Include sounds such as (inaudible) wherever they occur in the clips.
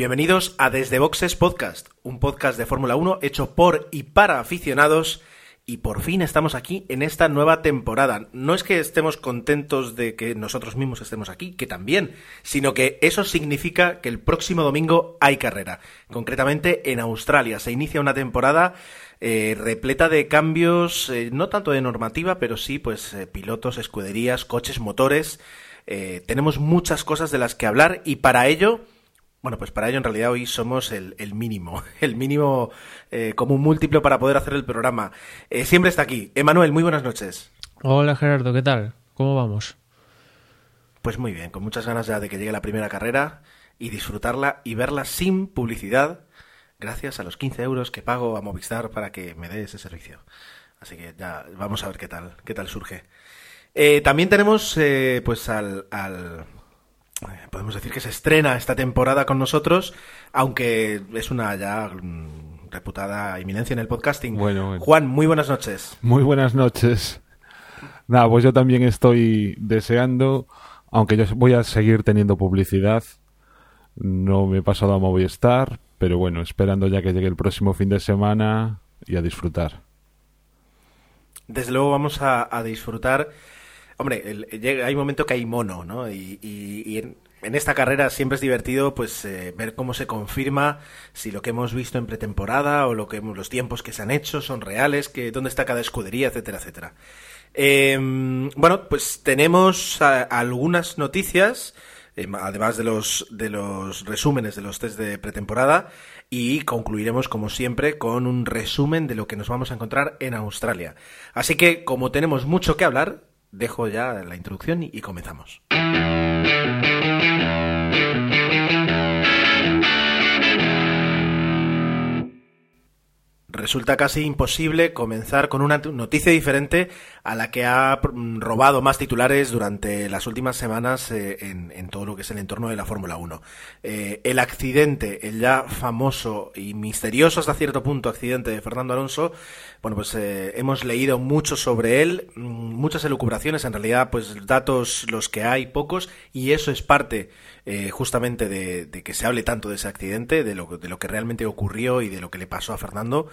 bienvenidos a Desde Boxes Podcast, un podcast de Fórmula 1 hecho por y para aficionados. Y por fin estamos aquí en esta nueva temporada. No es que estemos contentos de que nosotros mismos estemos aquí, que también, sino que eso significa que el próximo domingo hay carrera. Concretamente en Australia se inicia una temporada eh, repleta de cambios, eh, no tanto de normativa, pero sí, pues eh, pilotos, escuderías, coches, motores. Tenemos muchas cosas de las que hablar y para ello bueno, pues para ello en realidad hoy somos el, el mínimo, (laughs) el mínimo eh, como un múltiplo para poder hacer el programa. Eh, siempre está aquí. Emanuel, muy buenas noches. Hola Gerardo, ¿qué tal? ¿Cómo vamos? Pues muy bien, con muchas ganas ya de que llegue la primera carrera y disfrutarla y verla sin publicidad gracias a los 15 euros que pago a Movistar para que me dé ese servicio. Así que ya vamos a ver qué tal, qué tal surge. Eh, también tenemos eh, pues al, al podemos decir que se estrena esta temporada con nosotros, aunque es una ya mm, reputada eminencia en el podcasting. Bueno, bueno. Juan, muy buenas noches. Muy buenas noches. Nada, pues yo también estoy deseando, aunque yo voy a seguir teniendo publicidad. No me he pasado a Movistar, pero bueno, esperando ya que llegue el próximo fin de semana y a disfrutar. Desde luego vamos a, a disfrutar. Hombre, el- hay un momento que hay mono, ¿no? Y, en, esta carrera siempre es divertido, pues, eh, ver cómo se confirma si lo que hemos visto en pretemporada o lo que los tiempos que se han hecho son reales, que dónde está cada escudería, etcétera, etcétera. Eh, bueno, pues tenemos algunas noticias, eh, además de los, de los resúmenes de los test de pretemporada, y concluiremos, como siempre, con un resumen de lo que nos vamos a encontrar en Australia. Así que, como tenemos mucho que hablar, dejo ya la introducción y, comenzamos. Resulta casi imposible comenzar con una noticia diferente a la que ha robado más titulares durante las últimas semanas eh, en, en todo lo que es el entorno de la Fórmula 1. Eh, el accidente, el ya famoso y misterioso hasta cierto punto accidente de Fernando Alonso, bueno, pues eh, hemos leído mucho sobre él, mm, muchas elucubraciones, en realidad, pues datos los que hay, pocos, y eso es parte eh, justamente de, de que se hable tanto de ese accidente, de lo, de lo que realmente ocurrió y de lo que le pasó a Fernando.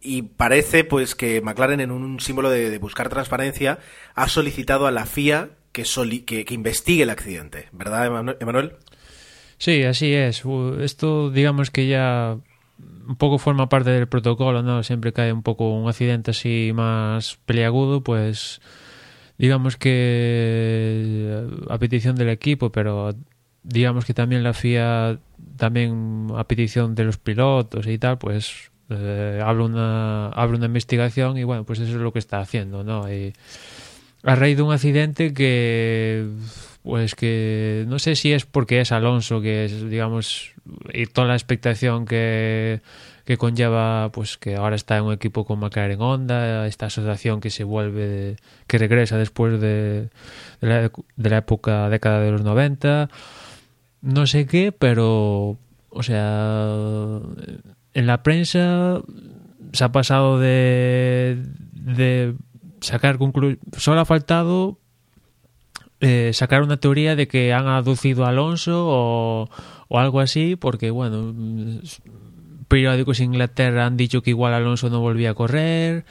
Y parece pues que McLaren en un símbolo de, buscar transparencia ha solicitado a la FIA que, soli- que, investigue el accidente, ¿verdad, Emanu- Emanuel? Sí, así es. Esto digamos que ya un poco forma parte del protocolo, ¿no? Siempre que hay un poco un accidente así más peliagudo, pues digamos que a petición del equipo, pero digamos que también la FIA, también a petición de los pilotos y tal, pues eh, abre, una, abre una investigación y bueno, pues eso es lo que está haciendo, ¿no? Y a raíz de un accidente que pues que no sé si es porque es Alonso que es digamos y toda la expectación que que conlleva pues que ahora está en un equipo con McLaren Honda esta asociación que se vuelve que regresa después de, la, de época década de los 90 no sé qué pero o sea en la prensa se ha pasado de sacar conclu solo ha faltado eh, sacar una teoría de que han aducido a Alonso o, o algo así, porque bueno, periódicos en Inglaterra han dicho que igual Alonso no volvía a correr,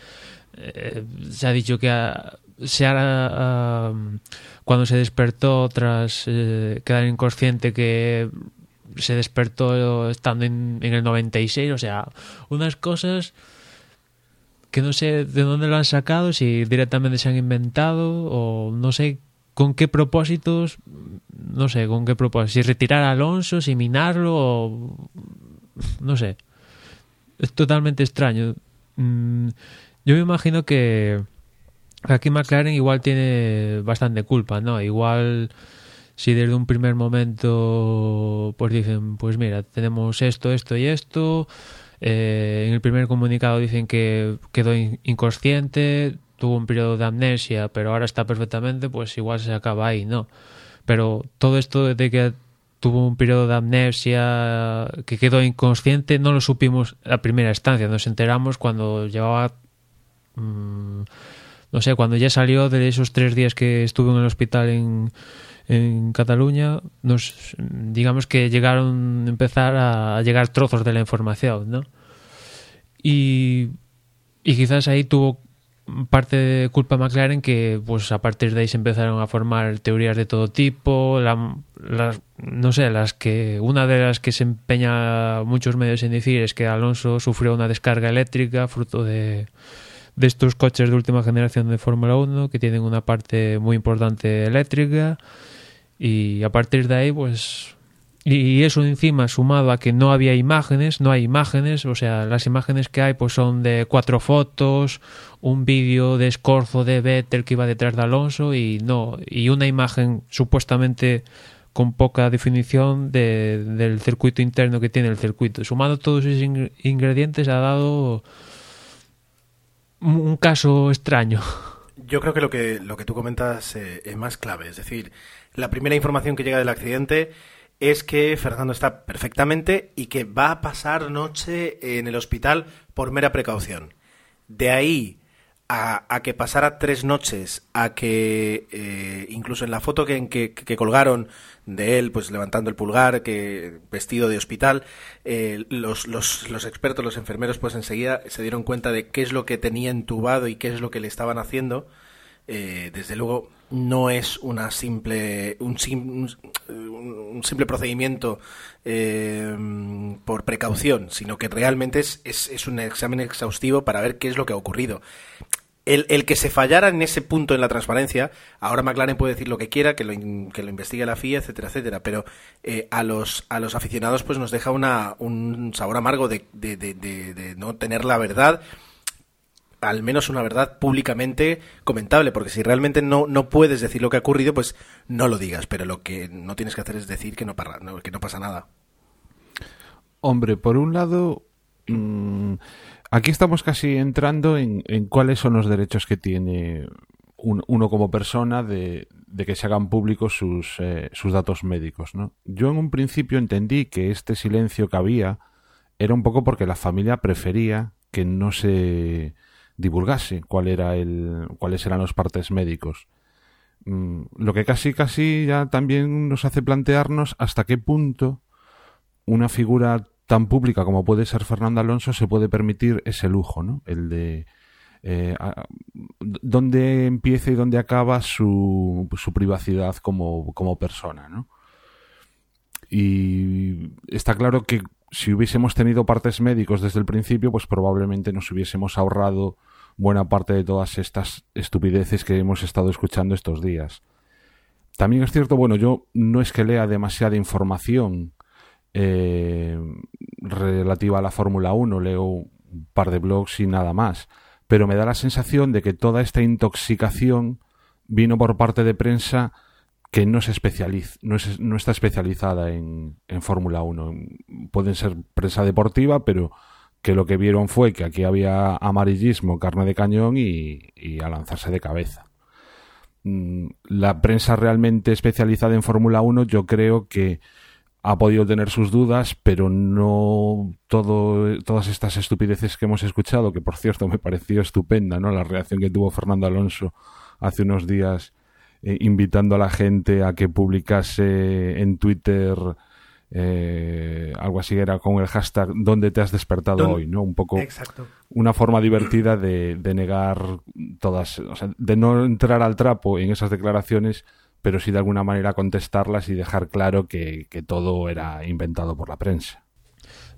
eh, se ha dicho que ha- se ha, ah, cuando se despertó tras eh, quedar inconsciente que se despertó estando en, en el 96, o sea, unas cosas que no sé de dónde lo han sacado, si directamente se han inventado o no sé con qué propósitos, no sé con qué propósitos, si retirar a Alonso, si minarlo o no sé. Es totalmente extraño. Mm, Yo me imagino que aquí McLaren igual tiene bastante culpa, ¿no? Igual si desde un primer momento pues dicen, pues mira, tenemos esto, esto y esto, eh, en el primer comunicado dicen que quedó in- inconsciente, tuvo un periodo de amnesia, pero ahora está perfectamente, pues igual se acaba ahí, ¿no? Pero todo esto de que tuvo un periodo de amnesia, que quedó inconsciente, no lo supimos a primera instancia, nos enteramos cuando llevaba... Mmm, no sé, cuando ya salió de esos tres días que estuvo en el hospital en, en Cataluña, nos, digamos que llegaron a empezar a, llegar trozos de la información, ¿no? Y, y quizás ahí tuvo parte de culpa McLaren que pues a partir de ahí se empezaron a formar teorías de todo tipo la, las, no sé las que una de las que se empeña muchos medios en decir es que Alonso sufrió una descarga eléctrica fruto de de estos coches de última generación de Fórmula 1 que tienen una parte muy importante eléctrica y a partir de ahí pues y eso encima sumado a que no había imágenes, no hay imágenes, o sea, las imágenes que hay pues son de cuatro fotos, un vídeo de escorzo de Vettel que iba detrás de Alonso y no, y una imagen supuestamente con poca definición de, del circuito interno que tiene el circuito. Sumado todos esos ingredientes ha dado un caso extraño. Yo creo que lo que, lo que tú comentas eh, es más clave. Es decir, la primera información que llega del accidente es que Fernando está perfectamente y que va a pasar noche en el hospital por mera precaución. De ahí a, que pasara tres noches, a que eh, incluso en la foto que, que, colgaron de él, pues levantando el pulgar, que vestido de hospital, eh, los, los, los, expertos, los enfermeros, pues enseguida se dieron cuenta de qué es lo que tenía entubado y qué es lo que le estaban haciendo. Eh, desde luego no es una simple un, un, simple procedimiento por precaución, sino que realmente es, es, es, un examen exhaustivo para ver qué es lo que ha ocurrido. El, que se fallara en ese punto en la transparencia, ahora McLaren puede decir lo que quiera, que lo, que lo investigue la FIA, etcétera, etcétera, pero eh, a, los, a los aficionados pues nos deja una, un sabor amargo de, de, de, no tener la verdad, al menos una verdad públicamente comentable, porque si realmente no, no puedes decir lo que ha ocurrido, pues no lo digas, pero lo que no tienes que hacer es decir que no, que no pasa nada. Hombre, por un lado... Mmm Aquí estamos casi entrando en, cuáles son los derechos que tiene uno como persona de, que se hagan públicos sus, eh, sus datos médicos. ¿no? Yo en un principio entendí que este silencio que había era un poco porque la familia prefería que no se divulgase cuál era el, cuáles eran los partes médicos. Mm, lo que casi casi ya también nos hace plantearnos hasta qué punto una figura tan pública como puede ser Fernando Alonso se puede permitir ese lujo, ¿no? El de eh, dónde empieza y dónde acaba su, su privacidad como, como persona, ¿no? Y está claro que si hubiésemos tenido partes médicos desde el principio, pues probablemente nos hubiésemos ahorrado buena parte de todas estas estupideces que hemos estado escuchando estos días. También es cierto, bueno, yo no es que lea demasiada información eh, relativa a la Fórmula 1, leo un par de blogs y nada más. Pero me da la sensación de que toda esta intoxicación vino por parte de prensa que no, se especializa, no, no está especializada en, en Fórmula 1. Pueden ser prensa deportiva, pero que lo que vieron fue que aquí había amarillismo, carne de cañón y, a lanzarse de cabeza. Mm, la prensa realmente especializada en Fórmula 1 yo creo que ha podido tener sus dudas, pero no todo, todas estas estupideces que hemos escuchado, que por cierto me pareció estupenda, ¿no? La reacción que tuvo Fernando Alonso hace unos días eh, invitando a la gente a que publicase en Twitter eh, algo así era con el hashtag ¿Dónde te has despertado hoy? ¿no? Un poco una forma divertida de, de negar todas, o sea, de no entrar al trapo en esas declaraciones pero sí de alguna manera contestarlas y dejar claro que, todo era inventado por la prensa.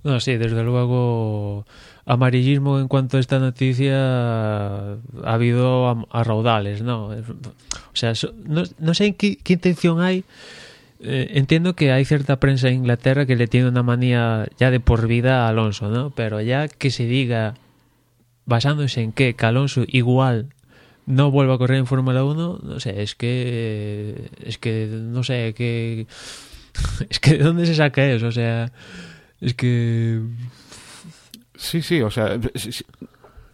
No, sí, desde luego amarillismo en cuanto a esta noticia ha habido a, raudales, ¿no? O sea, no, sé qué, intención hay. Eh, entiendo que hay cierta prensa en Inglaterra que le tiene una manía ya de por vida a Alonso, ¿no? Pero ya que se diga, basándose en que Alonso igual no vuelva a correr en Fórmula 1, no sé, es que es que no sé, que (laughs) es que de dónde se saca eso, o sea, es que Sí, sí, o sea,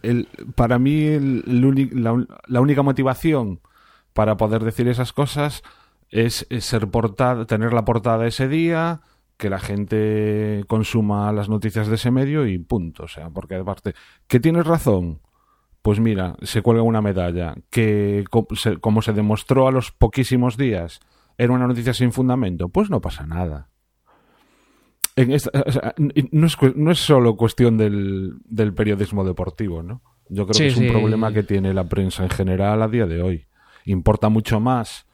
el, para mí el, el la única motivación para poder decir esas cosas es, es ser portada, tener la portada ese día, que la gente consuma las noticias de ese medio y punto. O sea, porque aparte, que tienes razón, pues mira, se cuelga una medalla, que como se demostró a los poquísimos días, era una noticia sin fundamento, pues no pasa nada. En esta- o sea, n- no, es, no es solo cuestión del, del periodismo deportivo, ¿no? Yo creo Sí, que es un sí. problema que tiene la prensa en general a día de hoy. Importa mucho más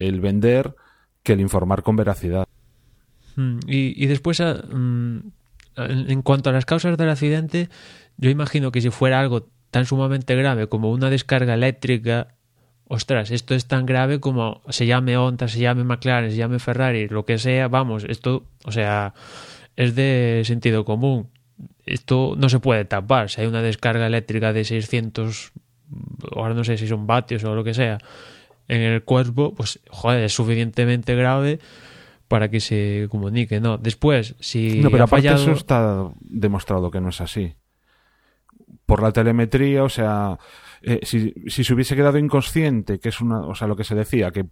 el vender que el informar con veracidad. Mm, Y, y después, ah, mm, en cuanto a las causas del accidente, yo imagino que si fuera algo tan sumamente grave como una descarga eléctrica, ostras, esto es tan grave como se llame Honda, se llame McLaren, se llame Ferrari, lo que sea, vamos, esto, o sea, es de sentido común. Esto no se puede tapar. Si hay una descarga eléctrica de 600, ahora no sé si son vatios o lo que sea, en el cuerpo, pues, joder, es suficientemente grave para que se comunique, ¿no? Después, si no, pero ha aparte fallado... eso está demostrado que no es así. Por la telemetría, o sea, eh, si, si se hubiese quedado inconsciente, que es una, o sea, lo que se decía, que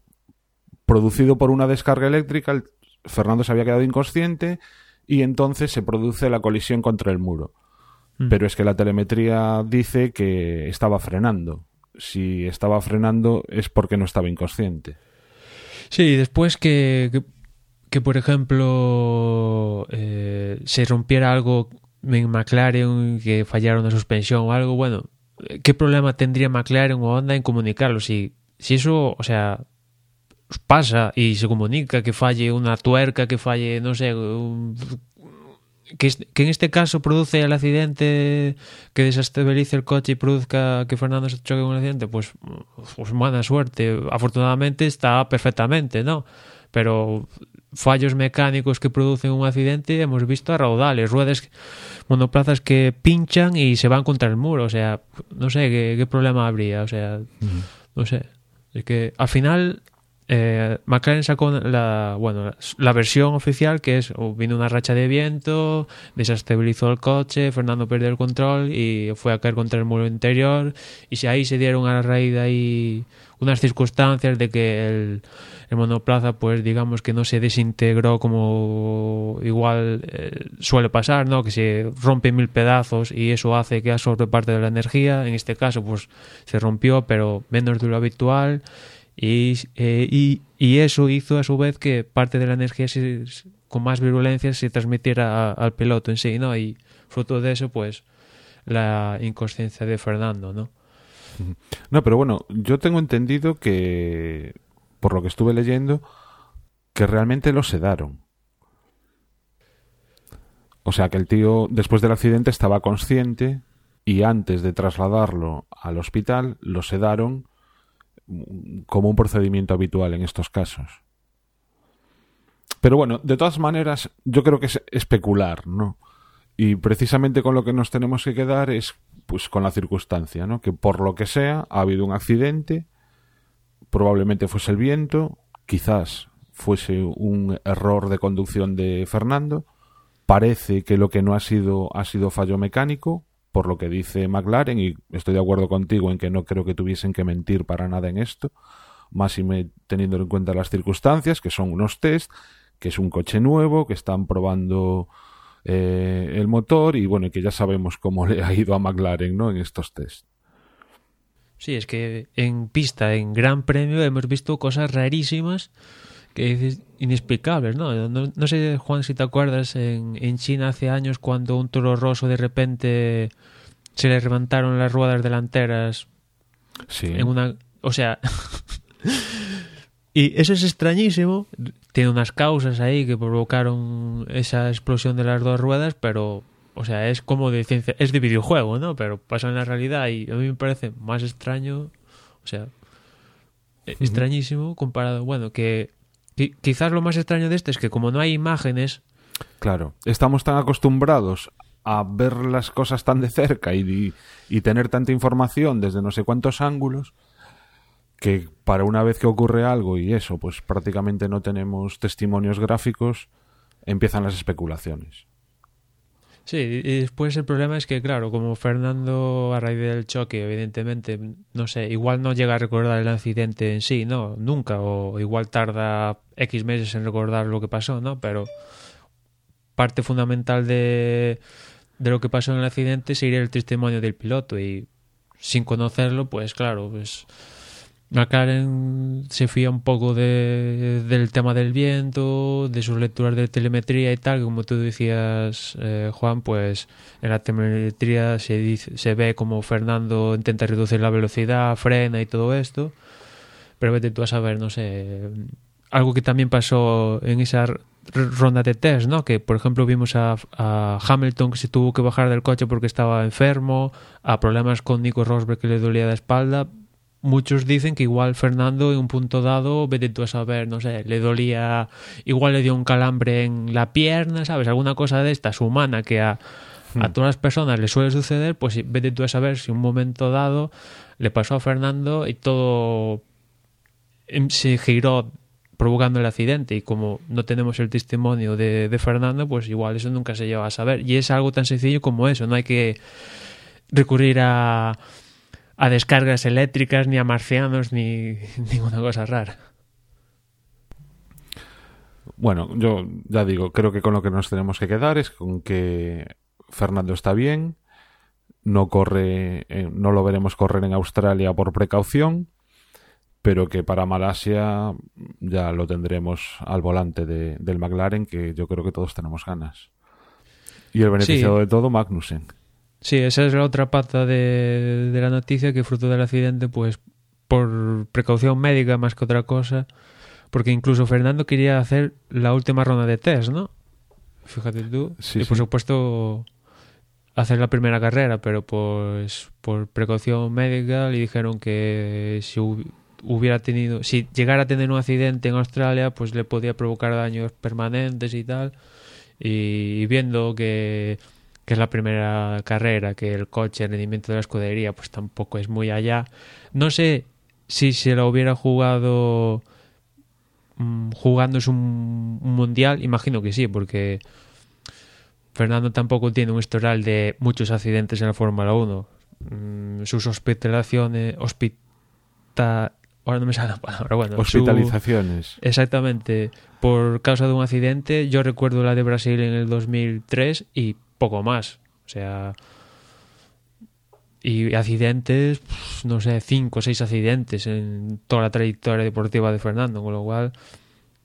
producido por una descarga eléctrica, el- Fernando se había quedado inconsciente y entonces se produce la colisión contra el muro. Mm. Pero es que la telemetría dice que estaba frenando. Si estaba frenando es porque no estaba inconsciente. Sí, después que, que, por ejemplo, eh, se rompiera algo en McLaren, que fallara una suspensión o algo, bueno, ¿qué problema tendría McLaren o Honda en comunicarlo? Si, si eso, o sea, pasa y se comunica que falle una tuerca, que falle, no sé, un- que, que en este caso produce el accidente que desestabilice el coche y produzca que Fernando se choque en un accidente, pues, pues buena suerte. Afortunadamente está perfectamente, ¿no? Pero fallos mecánicos que producen un accidente hemos visto a raudales, ruedas, monoplazas que pinchan y se van contra el muro, o sea, no sé qué, qué problema habría, o sea, no sé. Es que al final eh, McLaren sacó la, bueno, la versión oficial que es oh, vino una racha de viento, desestabilizó el coche, Fernando perdió el control y fue a caer contra el muro interior y si ahí se dieron a la raíz de ahí unas circunstancias de que el, monoplaza pues digamos que no se desintegró como igual eh, suele pasar, ¿no? Que se rompe mil pedazos y eso hace que absorbe parte de la energía. En este caso pues se rompió pero menos de lo habitual y, eh, y, y eso hizo a su vez que parte de la energía se- con más virulencia se transmitiera al piloto en sí, ¿no? Y fruto de eso, pues, la inconsciencia de Fernando, ¿no? No, pero bueno, yo tengo entendido que, por lo que estuve leyendo, que realmente lo sedaron. O sea, que el tío, después del accidente, estaba consciente y antes de trasladarlo al hospital, lo sedaron como un procedimiento habitual en estos casos. Pero bueno, de todas maneras, yo creo que es especular, ¿no? Y precisamente con lo que nos tenemos que quedar es pues con la circunstancia, ¿no? Que por lo que sea ha habido un accidente, probablemente fuese el viento, quizás fuese un error de conducción de Fernando, parece que lo que no ha sido ha sido fallo mecánico, por lo que dice McLaren, y estoy de acuerdo contigo en que no creo que tuviesen que mentir para nada en esto, más y me- teniendo en cuenta las circunstancias, que son unos test, que es un coche nuevo, que están probando eh, el motor y bueno, que ya sabemos cómo (laughs) le ha ido a McLaren ¿no? en estos test. Sí, es que en pista, en Gran Premio, hemos visto cosas rarísimas que dices inexplicables, ¿no? No, no sé, Juan, si te acuerdas, en, en China hace años cuando un toro roso de repente se le levantaron las ruedas delanteras Sí. en una... O sea... (laughs) y eso es extrañísimo. Tiene unas causas ahí que provocaron esa explosión de las dos ruedas, pero... O sea, es como de ciencia... Es de videojuego, ¿no? Pero pasa en la realidad y a mí me parece más extraño... O sea... Extrañísimo comparado... Bueno, que... qui- Quizás lo más extraño de este es que como no hay imágenes... Claro, estamos tan acostumbrados a ver las cosas tan de cerca y, y tener tanta información desde no sé cuántos ángulos que para una vez que ocurre algo y eso, pues prácticamente no tenemos testimonios gráficos, empiezan las especulaciones. Sí, y después el problema es que, claro, como Fernando a raíz del choque, evidentemente, no sé, igual no llega a recordar el accidente en sí, ¿no? Nunca, o igual tarda X meses en recordar lo que pasó, ¿no? Pero parte fundamental de, de lo que pasó en el accidente sería el testimonio del piloto y sin conocerlo, pues claro, pues McLaren se fía un poco de, del tema del viento, de sus lecturas de telemetría y tal, como tú decías, eh, Juan, pues en la telemetría se, dice, se ve como Fernando intenta reducir la velocidad, frena y todo esto, pero vete tú a saber, no sé, algo que también pasó en esa ronda de test, ¿no? Que por ejemplo vimos a, a, Hamilton que se tuvo que bajar del coche porque estaba enfermo, a problemas con Nico Rosberg que le dolía la espalda, muchos dicen que igual Fernando en un punto dado, vete tú a saber, no sé, le dolía, igual le dio un calambre en la pierna, ¿sabes? Alguna cosa de estas humana que a, a todas las personas le suele suceder, pues vete tú a saber si un momento dado le pasó a Fernando y todo se giró provocando el accidente y como no tenemos el testimonio de, Fernando, pues igual eso nunca se lleva a saber. Y es algo tan sencillo como eso, no hay que recurrir a a descargas eléctricas, ni a marcianos, ni (laughs) ninguna cosa rara. Bueno, yo ya digo, creo que con lo que nos tenemos que quedar es con que Fernando está bien, no corre, eh, no lo veremos correr en Australia por precaución, pero que para Malasia ya lo tendremos al volante de, del McLaren, que yo creo que todos tenemos ganas. Y el beneficiado Sí. de todo, Magnussen. Sí, esa es la otra pata de, de la noticia que fruto del accidente, pues por precaución médica más que otra cosa, porque incluso Fernando quería hacer la última ronda de test, ¿no? Fíjate tú. Sí, y por sí. supuesto hacer la primera carrera, pero pues por precaución médica le dijeron que si hubiera tenido, si llegara a tener un accidente en Australia, pues le podía provocar daños permanentes y tal. Y viendo que, que es la primera carrera, que el coche, el rendimiento de la escudería, pues tampoco es muy allá. No sé si se lo hubiera jugado mm, jugándose un, un mundial, imagino que sí, porque Fernando tampoco tiene un historial de muchos accidentes en la Fórmula 1. Mm, sus hospitalizaciones, hospita, ahora no me sale la palabra, bueno, su- Hospitalizaciones. Exactamente. Por causa de un accidente, yo recuerdo la de Brasil en el 2003 y poco más. O sea. Y accidentes, pues, no sé, cinco o seis accidentes en toda la trayectoria deportiva de Fernando. Con lo cual,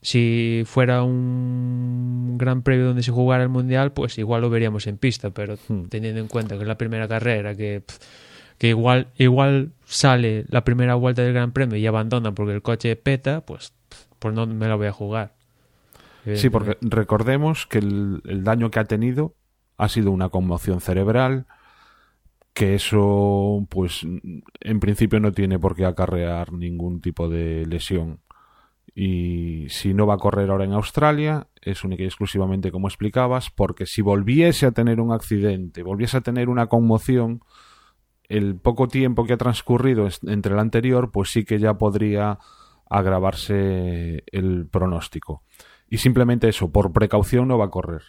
si fuera un gran premio donde se jugara el mundial, pues igual lo veríamos en pista. Pero Hmm. teniendo en cuenta que es la primera carrera, que, que igual, igual sale la primera vuelta del gran premio y abandona porque el coche peta, pues, pues no me la voy a jugar. Sí, porque recordemos que el, el daño que ha tenido ha sido una conmoción cerebral, que eso, pues, en principio no tiene por qué acarrear ningún tipo de lesión. Y si no va a correr ahora en Australia, es única y exclusivamente como explicabas, porque si volviese a tener un accidente, volviese a tener una conmoción, el poco tiempo que ha transcurrido entre el anterior, pues sí que ya podría agravarse el pronóstico. Y simplemente eso, por precaución no va a correr.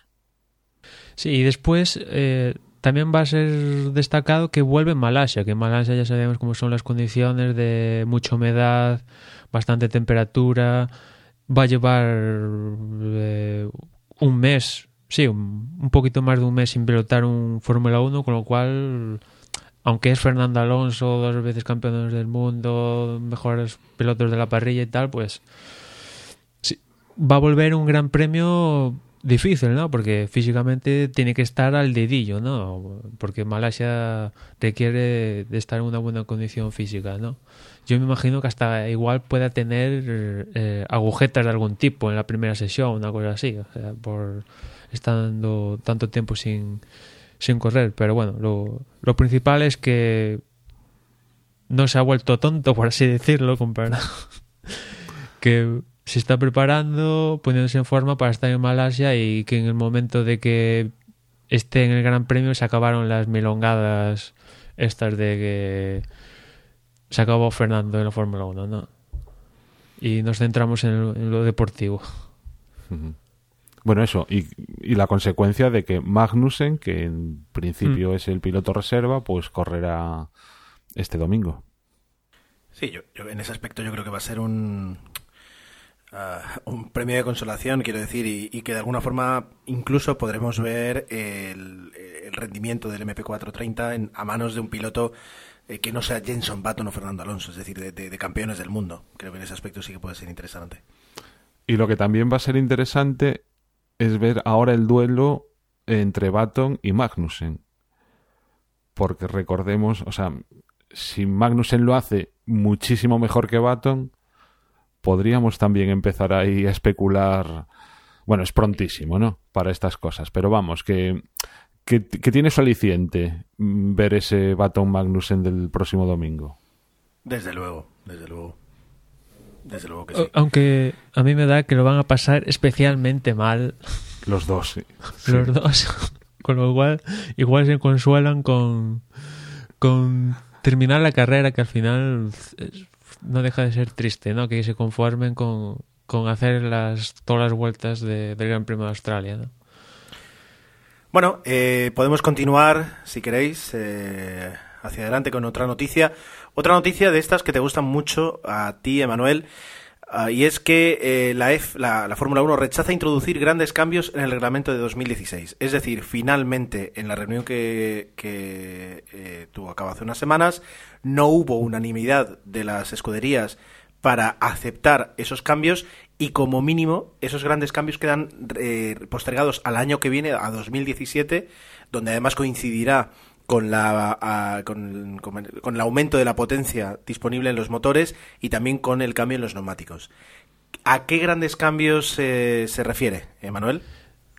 Sí, y después eh, también va a ser destacado que vuelve Malasia, que en Malasia ya sabemos cómo son las condiciones de mucha humedad, bastante temperatura. Va a llevar eh, un mes, sí, un, un poquito más de un mes sin pilotar un Fórmula 1, con lo cual, aunque es Fernando Alonso, dos veces campeones del mundo, mejores pilotos de la parrilla y tal, pues va a volver un gran premio difícil, ¿no? Porque físicamente tiene que estar al dedillo, ¿no? Porque Malasia requiere de estar en una buena condición física, ¿no? Yo me imagino que hasta igual pueda tener eh, agujetas de algún tipo en la primera sesión, una cosa así, o sea, por estando tanto tiempo sin, sin correr. Pero bueno, lo, principal es que no se ha vuelto tonto, por así decirlo, comparado. (laughs) que se está preparando, poniéndose en forma para estar en Malasia y que en el momento de que esté en el Gran Premio se acabaron las milongadas estas de que se acabó Fernando en la Fórmula 1, ¿no? Y nos centramos en, lo- deportivo. Bueno, eso, y, y, la consecuencia de que Magnussen, que en principio mm. es el piloto reserva, pues correrá este domingo. Sí, yo, yo, en ese aspecto yo creo que va a ser un, uh, un premio de consolación, quiero decir, y, y, que de alguna forma incluso podremos ver el, el rendimiento del MP430 en, a manos de un piloto eh, que no sea Jenson Button o Fernando Alonso, es decir, de, de, de campeones del mundo. Creo que en ese aspecto sí que puede ser interesante. Y lo que también va a ser interesante es ver ahora el duelo entre Baton y Magnussen. Porque recordemos, o sea, si Magnussen lo hace muchísimo mejor que Baton, podríamos también empezar ahí a especular. Bueno, es prontísimo, ¿no? Para estas cosas. Pero vamos, que, que, tiene su aliciente ver ese Baton Magnussen del próximo domingo. Desde luego, desde luego. Desde luego que sí. Aunque a mí me da que lo van a pasar especialmente mal. Los dos, sí. (laughs) Los sí. dos. Con lo cual, igual se consuelan con, con terminar la carrera, que al final no deja de ser triste, ¿no? Que se conformen con, con hacer las, todas las vueltas de, del Gran Premio de Australia, ¿no? Bueno, eh, podemos continuar, si queréis, eh, hacia adelante con otra noticia. Otra noticia de estas que te gustan mucho a ti, Emanuel, uh, y es que eh, la, F, la, la Fórmula 1 rechaza introducir grandes cambios en el reglamento de 2016. Es decir, finalmente, en la reunión que, que eh, tuvo a cabo hace unas semanas, no hubo unanimidad de las escuderías para aceptar esos cambios y como mínimo esos grandes cambios quedan eh, postergados al año que viene, a 2017, donde además coincidirá con, la, con, con, el aumento de la potencia disponible en los motores y también con el cambio en los neumáticos. ¿A qué grandes cambios eh, se refiere, Emanuel?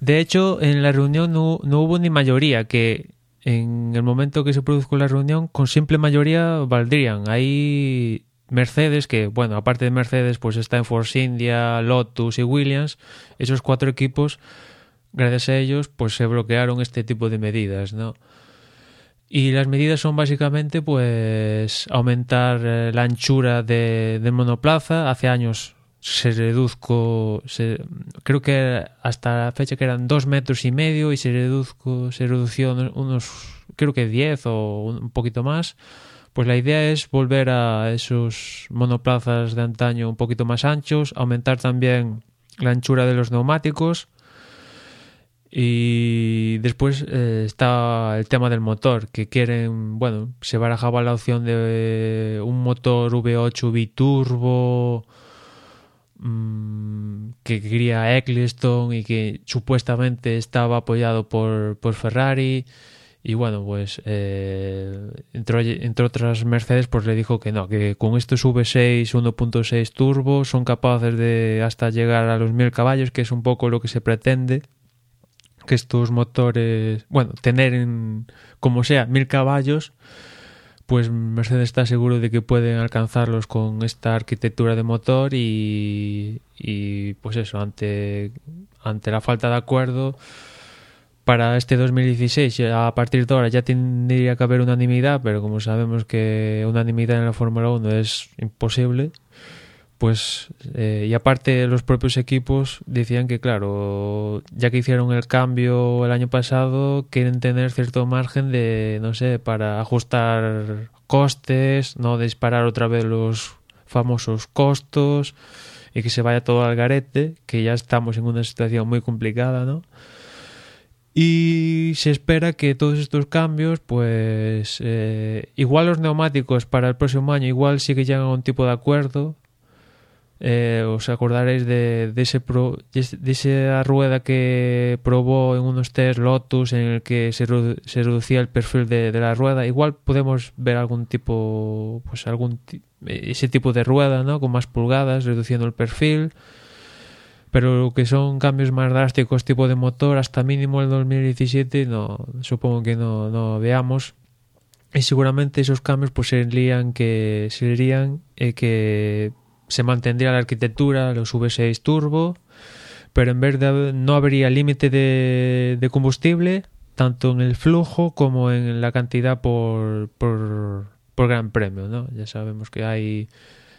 De hecho, en la reunión no, no, hubo ni mayoría, que en el momento que se produjo la reunión, con simple mayoría valdrían. Hay Mercedes, que bueno, aparte de Mercedes, pues está en Force India, Lotus y Williams, esos cuatro equipos, gracias a ellos, pues se bloquearon este tipo de medidas, ¿no? Y las medidas son básicamente pues aumentar eh, la anchura de, de, monoplaza. Hace años se reduzco, creo que hasta la fecha que eran dos metros y medio y se reduzco, se redució unos, creo que diez o un poquito más. Pues la idea es volver a esos monoplazas de antaño un poquito más anchos, aumentar también la anchura de los neumáticos y después eh, está el tema del motor, que quieren, bueno, se barajaba la opción de un motor V8 biturbo mmm, que quería Eccleston y que supuestamente estaba apoyado por, por Ferrari. Y bueno, pues eh, entre, entre, otras Mercedes, pues le dijo que no, que con estos V6 1.6 turbo son capaces de hasta llegar a los 1000 caballos, que es un poco lo que se pretende que estos motores, bueno, tener en, como sea, mil caballos, pues Mercedes está seguro de que pueden alcanzarlos con esta arquitectura de motor y, pues eso, ante, ante la falta de acuerdo para este 2016, a partir de ahora ya tendría que haber unanimidad, pero como sabemos que unanimidad en la Fórmula 1 es imposible, pues eh, y aparte los propios equipos decían que claro ya que hicieron el cambio el año pasado quieren tener cierto margen de no sé para ajustar costes no disparar otra vez los famosos costos y que se vaya todo al garete que ya estamos en una situación muy complicada no y se espera que todos estos cambios, pues eh, igual los neumáticos para el próximo año, igual sí que llegan a un tipo de acuerdo, eh, os acordaréis de, de, ese de, esa rueda que probó en unos test Lotus en el que se, se reducía el perfil de, de, la rueda. Igual podemos ver algún tipo, pues algún ese tipo de rueda, ¿no? Con más pulgadas, reduciendo el perfil. Pero lo que son cambios más drásticos, tipo de motor, hasta mínimo el 2017, no, supongo que no, no veamos. Y seguramente esos cambios pues serían que serían eh, que se mantendría la arquitectura, los V6 turbo, pero en vez de no habría límite de, combustible, tanto en el flujo como en la cantidad por, por, gran premio, ¿no? Ya sabemos que hay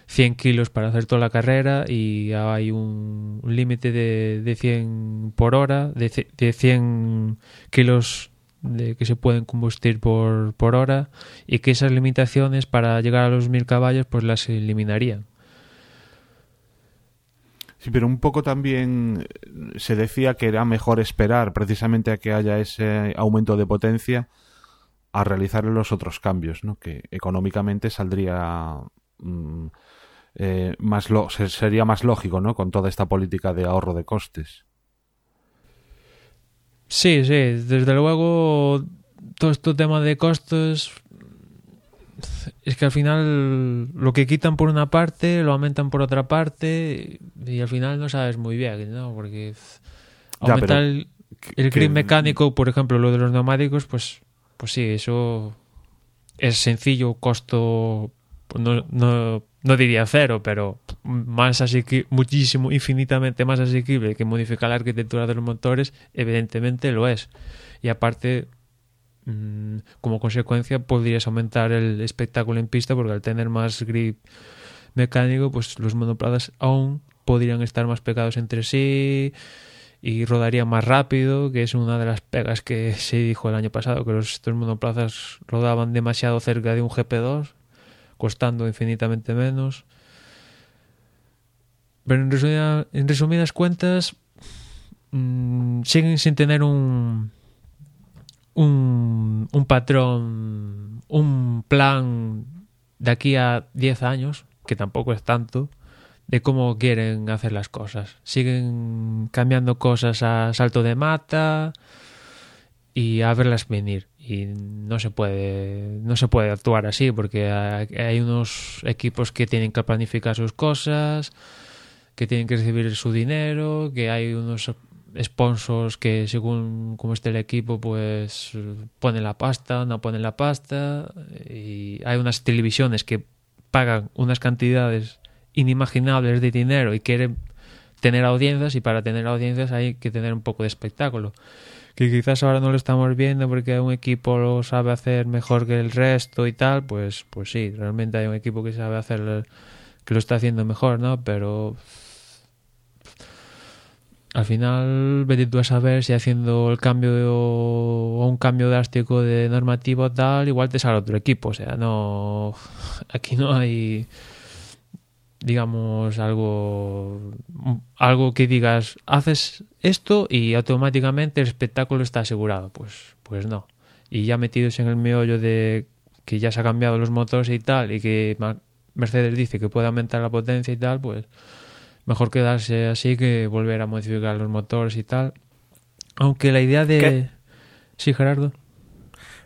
100 kilos para hacer toda la carrera y hay un, límite de, de 100 por hora, de, de 100 kilos de que se pueden combustir por, por hora y que esas limitaciones para llegar a los 1000 caballos pues las eliminarían. Sí, pero un poco también se decía que era mejor esperar precisamente a que haya ese aumento de potencia a realizar los otros cambios, ¿no? que económicamente saldría mm, eh, más lo sería más lógico ¿no? con toda esta política de ahorro de costes. Sí, sí, desde luego todo este tema de costos es que al final lo que quitan por una parte lo aumentan por otra parte y al final no sabes muy bien, ¿no? Porque aumentar el, el grip mecánico, por ejemplo, lo de los neumáticos, pues, pues sí, eso es sencillo, costo, pues no, no, no diría cero, pero más asequible, muchísimo, infinitamente más asequible que modificar la arquitectura de los motores, evidentemente lo es. Y aparte, como consecuencia podrías aumentar el espectáculo en pista porque al tener más grip mecánico pues los monoplazas aún podrían estar más pegados entre sí y rodarían más rápido que es una de las pegas que se dijo el año pasado que los, estos monoplazas rodaban demasiado cerca de un GP2 costando infinitamente menos. Pero en, en resumidas cuentas mmm, siguen sin tener un un, un patrón, un plan de aquí a 10 años, que tampoco es tanto, de cómo quieren hacer las cosas. Siguen cambiando cosas a salto de mata y a verlas venir. Y no se puede, no se puede actuar así porque hay unos equipos que tienen que planificar sus cosas, que tienen que recibir su dinero, que hay unos sponsors que según cómo esté el equipo pues ponen la pasta, no ponen la pasta y hay unas televisiones que pagan unas cantidades inimaginables de dinero y quieren tener audiencias y para tener audiencias hay que tener un poco de espectáculo que quizás ahora no lo estamos viendo porque un equipo lo sabe hacer mejor que el resto y tal pues pues sí realmente hay un equipo que sabe hacer que lo está haciendo mejor no pero al final vete tú a saber si haciendo el cambio o un cambio drástico de normativo tal, igual te sale otro equipo. O sea, no. Aquí no hay. Digamos, algo. Algo que digas, haces esto y automáticamente el espectáculo está asegurado. Pues, pues no. Y ya metidos en el meollo de que ya se ha cambiado los motores y tal, y que Mercedes dice que puede aumentar la potencia y tal, pues mejor quedarse así que volver a modificar los motores y tal. Aunque la idea de... Sí, Gerardo.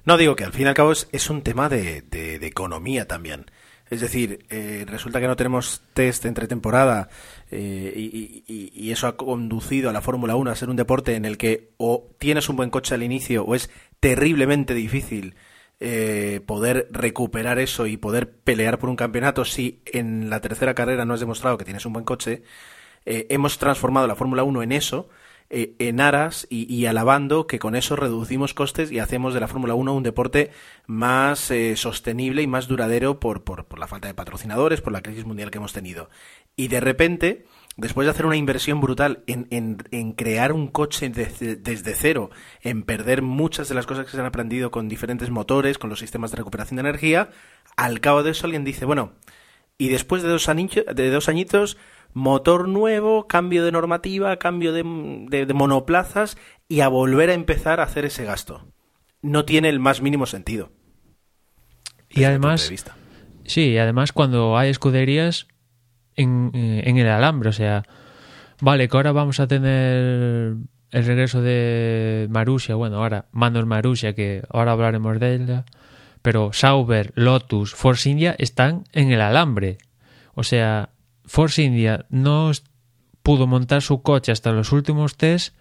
No, digo que al fin y al cabo es, un tema de, de, economía también. Es decir, eh, resulta que no tenemos test entre temporada eh, y, y, eso ha conducido a la Fórmula 1 a ser un deporte en el que o tienes un buen coche al inicio o es terriblemente difícil eh, poder recuperar eso y poder pelear por un campeonato si en la tercera carrera no has demostrado que tienes un buen coche, eh, hemos transformado la Fórmula 1 en eso, eh, en aras y, alabando que con eso reducimos costes y hacemos de la Fórmula 1 un deporte más sostenible y más duradero por, por, por la falta de patrocinadores, por la crisis mundial que hemos tenido. Y de repente después de hacer una inversión brutal en, en, crear un coche desde, cero, en perder muchas de las cosas que se han aprendido con diferentes motores, con los sistemas de recuperación de energía, al cabo de eso alguien dice, bueno, y después de dos, de dos añitos, motor nuevo, cambio de normativa, cambio de, de, monoplazas y a volver a empezar a hacer ese gasto. No tiene el más mínimo sentido. Y además, sí, además cuando hay escuderías eh, en, el alambre. O sea, vale, que ahora vamos a tener el regreso de Marussia. Bueno, ahora Manos Marussia, que ahora hablaremos de ella. Pero Sauber, Lotus, Force India están en el alambre. O sea, Force India no pudo montar su coche hasta los últimos test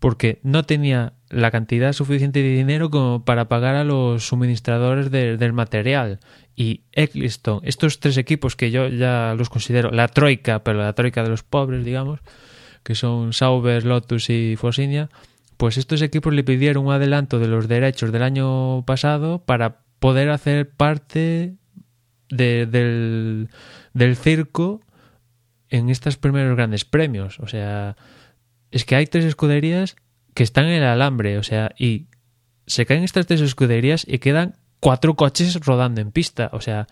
porque no tenía la cantidad suficiente de dinero como para pagar a los suministradores del material. Y Eccleston, estos tres equipos que yo ya los considero la troika, pero la troika de los pobres, digamos, que son Sauber, Lotus y Forsinia, pues estos equipos le pidieron un adelanto de los derechos del año pasado para poder hacer parte de, del, del circo en estos primeros grandes premios. O sea, es que hay tres escuderías que están en el alambre, o sea, y se caen estas tres escuderías y quedan cuatro coches rodando en pista. O sea,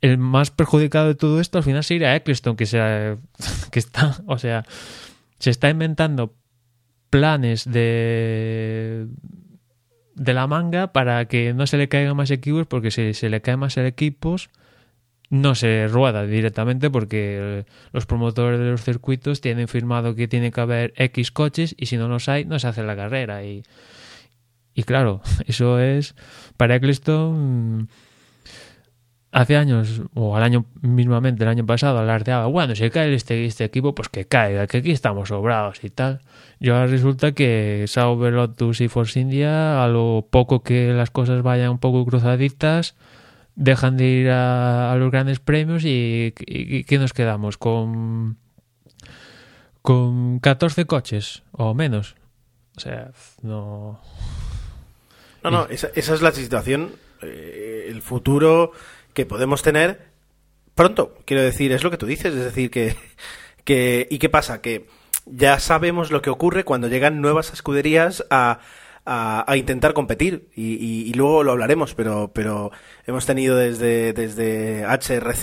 el más perjudicado de todo esto al final sería Eccleston, que, sea, (laughs) que está, o sea, se está inventando planes de de la manga para que no se le caigan más equipos porque si se le caen más equipos no se rueda directamente porque los promotores de los circuitos tienen firmado que tiene que haber X coches y si no los hay no se hace la carrera y, y claro, (laughs) eso es para Eccleston hace años, o al año mismamente, el año pasado, alardeaba, bueno, si cae este, este equipo, pues que caiga, que aquí estamos sobrados y tal. Y ahora resulta que Sauber, Lotus y Force India, a lo poco que las cosas vayan un poco cruzaditas, dejan de ir a, los grandes premios y, ¿qué nos quedamos? Con, con 14 coches o menos. O sea, no... No, no, esa, esa es la situación. Eh, el futuro que podemos tener pronto. Quiero decir, es lo que tú dices, es decir, que, que ¿y qué pasa? Que ya sabemos lo que ocurre cuando llegan nuevas escuderías a, a, intentar competir y, y, luego lo hablaremos, pero, pero hemos tenido desde, desde HRC,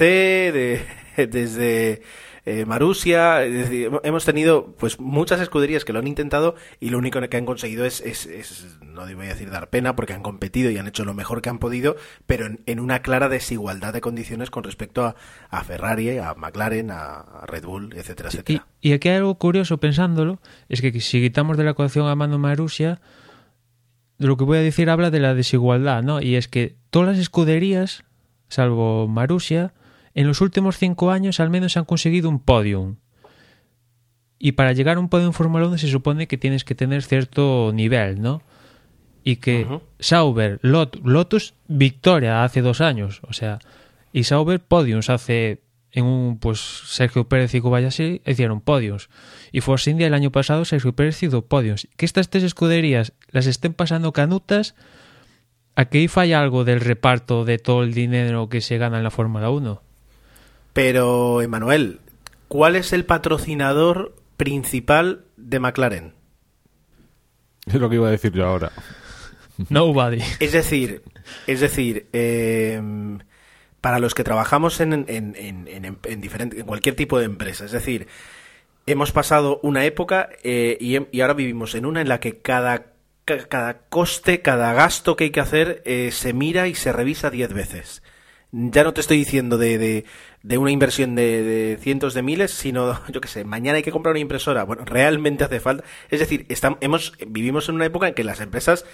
de, (laughs) desde eh, Marusia, hemos tenido pues muchas escuderías que lo han intentado y lo único que han conseguido es, es, no voy a decir dar pena porque han competido y han hecho lo mejor que han podido, pero en, una clara desigualdad de condiciones con respecto a, a Ferrari, a McLaren, a, Red Bull, etcétera, etcétera. Y, aquí hay algo curioso pensándolo, es que si quitamos de la ecuación a Mando Marusia, lo que voy a decir habla de la desigualdad, ¿no? Y es que todas las escuderías, salvo Marusia, en los últimos cinco años al menos han conseguido un podium. Y para llegar a un podium en Fórmula 1 se supone que tienes que tener cierto nivel, ¿no? Y que Sauber, Lotus, victoria hace dos años, o sea, y Sauber podiums hace en un, pues Sergio Pérez y Kobayashi hicieron podiums. Y Force India el año pasado Sergio Pérez hizo podiums. Que estas tres escuderías las estén pasando canutas, aquí falla algo del reparto de todo el dinero que se gana en la Fórmula 1. Pero, Emanuel, ¿cuál es el patrocinador principal de McLaren? Es lo que iba a decir yo ahora. Nobody. Es decir, es decir, em, para los que trabajamos en, en, en, en, diferente, en cualquier tipo de empresa, es decir, hemos pasado una época eh, y, y, ahora vivimos en una en la que cada, cada coste, cada gasto que hay que hacer eh, se mira y se revisa diez veces. Ya no te estoy diciendo de, de, una inversión de, cientos de miles, sino, (laughs) yo qué sé, mañana hay que comprar una impresora. Bueno, realmente hace falta. Es decir, estamos, vivimos en una época en que las empresas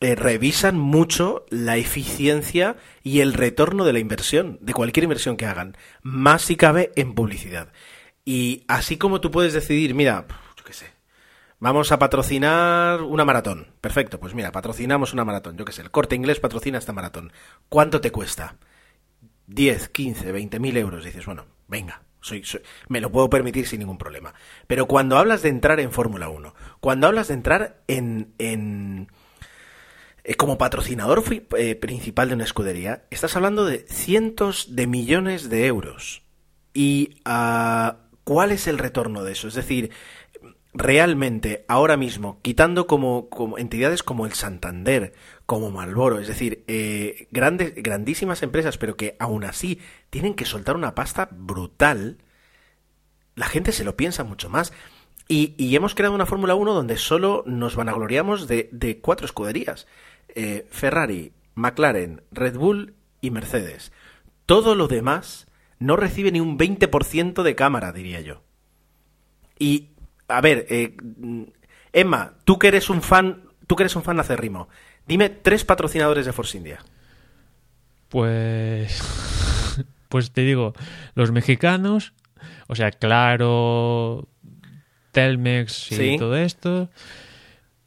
eh, revisan mucho la eficiencia y el retorno de la inversión, de cualquier inversión que hagan. Más si cabe en publicidad. Y así como tú puedes decidir, mira, vamos a patrocinar una maratón. Perfecto, pues mira, patrocinamos una maratón. Yo qué sé, el corte inglés patrocina esta maratón. ¿Cuánto te cuesta? 10, 15, 20 mil euros, dices, bueno, venga, soy, me lo puedo permitir sin ningún problema. Pero cuando hablas de entrar en Fórmula 1, cuando hablas de entrar en, en eh, como patrocinador eh, principal de una escudería, estás hablando de cientos de millones de euros. ¿Y uh, cuál es el retorno de eso? Es decir, realmente ahora mismo, quitando como, como entidades como el Santander, como Malboro, es decir, eh, grandes, grandísimas empresas, pero que aún así tienen que soltar una pasta brutal, la gente se lo piensa mucho más. Y, y hemos creado una Fórmula 1 donde solo nos vanagloriamos de, de cuatro escuderías. Eh, Ferrari, McLaren, Red Bull y Mercedes. Todo lo demás no recibe ni un 20% de cámara, diría yo. Y a ver, eh, Emma, tú que eres un fan, tú que eres un fan acérrimo, dime tres patrocinadores de Force India. Pues, (laughs) pues te digo, los mexicanos, o sea, Claro, Telmex y todo esto,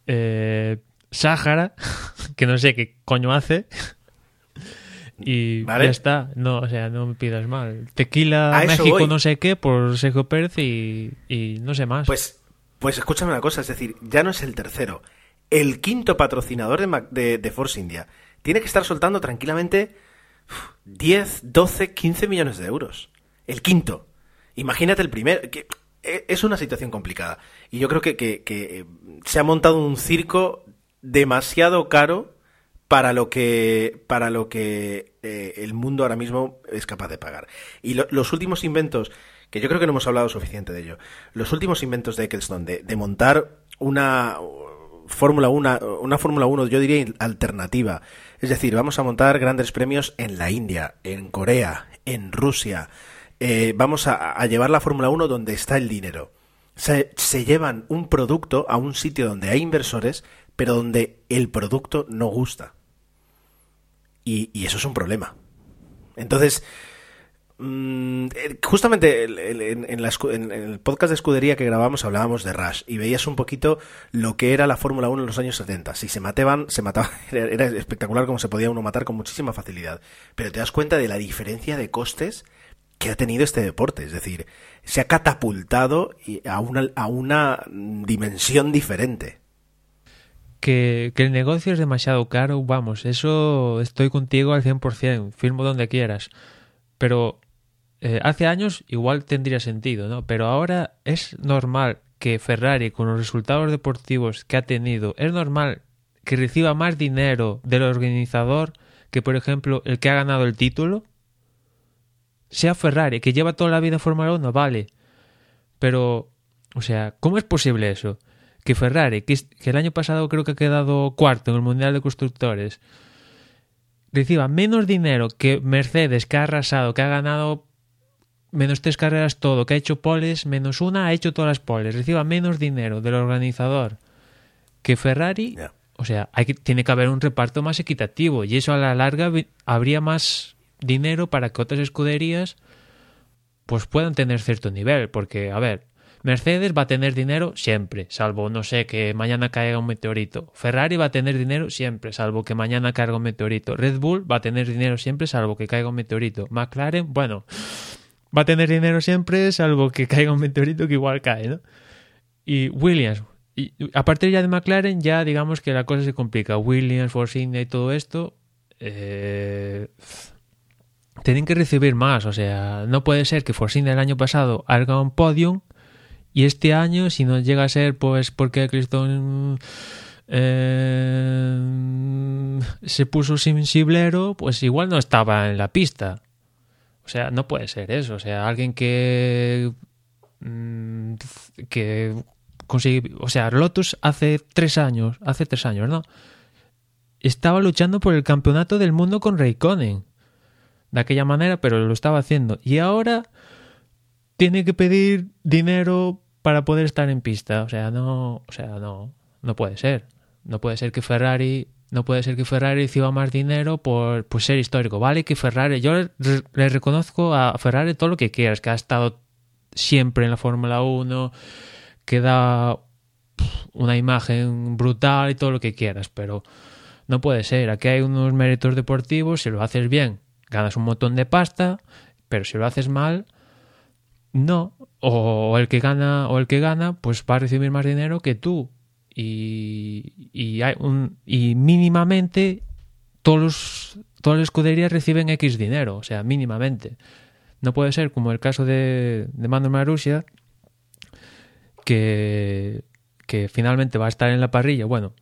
eh, Sahara, (laughs) que no sé qué coño hace. Y ya está. No, o sea, no me pidas mal. Tequila México no sé qué por Sergio Pérez y, no sé más. Pues, pues escúchame una cosa, es decir, ya no es el tercero. El quinto patrocinador de, de, Force India tiene que estar soltando tranquilamente 10, 12, 15 millones de euros. el quinto. Imagínate el primero. Que e, es una situación complicada. Y yo creo que, que, que se ha montado un circo demasiado caro para lo que para lo que eh, el mundo ahora mismo es capaz de pagar. Y lo, los últimos inventos, que yo creo que no hemos hablado suficiente de ello, los últimos inventos de Eccleston de, montar una Fórmula 1, una Fórmula 1 yo diría alternativa. Es decir, vamos a montar grandes premios en la India, en Corea, en Rusia. Eh, vamos a, llevar la Fórmula 1 donde está el dinero. Se llevan un producto a un sitio donde hay inversores, pero donde el producto no gusta. Y, y eso es un problema. Entonces, Mm, eh, justamente en, la, el podcast de escudería que grabamos hablábamos de Rush y veías un poquito lo que era la Fórmula 1 en los años 70. Si se mataban, se mataban, (laughs) era, espectacular como se podía uno matar con muchísima facilidad. Pero te das cuenta de la diferencia de costes que ha tenido este deporte. Es decir, se ha catapultado a una, a una dimensión diferente. Que, el negocio es demasiado caro, vamos, eso estoy contigo al 100%, firmo donde quieras. Pero eh, hace años igual tendría sentido, ¿no? Pero ahora es normal que Ferrari, con los resultados deportivos que ha tenido, es normal que reciba más dinero del organizador que, por ejemplo, el que ha ganado el título. Sea Ferrari, que lleva toda la vida en Fórmula 1, vale. Pero, o sea, ¿cómo es posible eso? Que Ferrari, que, que el año pasado creo que ha quedado cuarto en el Mundial de Constructores, reciba menos dinero que Mercedes, que ha arrasado, que ha ganado menos tres carreras todo, que ha hecho poles, menos una ha hecho todas las poles, reciba menos dinero del organizador que Ferrari, Yeah. o sea, hay que, tiene que haber un reparto más equitativo y eso a la larga habría más dinero para que otras escuderías pues puedan tener cierto nivel, porque a ver, Mercedes va a tener dinero siempre, salvo no sé que mañana caiga un meteorito. Ferrari va a tener dinero siempre, salvo que mañana caiga un meteorito. Red Bull va a tener dinero siempre, salvo que caiga un meteorito. McLaren, bueno, va a tener dinero siempre, salvo que caiga un meteorito que igual cae, ¿no? Y Williams, y a partir ya de McLaren, ya digamos que la cosa se complica. Williams, Force India y todo esto, eh, tienen que recibir más. O sea, no puede ser que Force India el año pasado haga un podium y este año, si no llega a ser, pues porque Criston eh, se puso sensiblero, pues igual no estaba en la pista. O sea, no puede ser eso. O sea, alguien que. mm, que consigue. O sea, Lotus hace tres años. Hace tres años, ¿no? Estaba luchando por el campeonato del mundo con Raikkonen. De aquella manera, pero lo estaba haciendo. Y ahora tiene que pedir dinero para poder estar en pista. O sea, no. O sea, no. No puede ser. No puede ser que Ferrari no puede ser que Ferrari reciba más dinero por, ser histórico. Vale que Ferrari, yo le, le, reconozco a Ferrari todo lo que quieras, que ha estado siempre en la Fórmula 1, que da una imagen brutal y todo lo que quieras, pero no puede ser. Aquí hay unos méritos deportivos, si lo haces bien, ganas un montón de pasta, pero si lo haces mal, no. O el que gana, o el que gana, pues va a recibir más dinero que tú y, y, hay un, y mínimamente todos los, todas las escuderías reciben X dinero, o sea, mínimamente. No puede ser como el caso de, de Marussia, que, que finalmente va a estar en la parrilla. Bueno,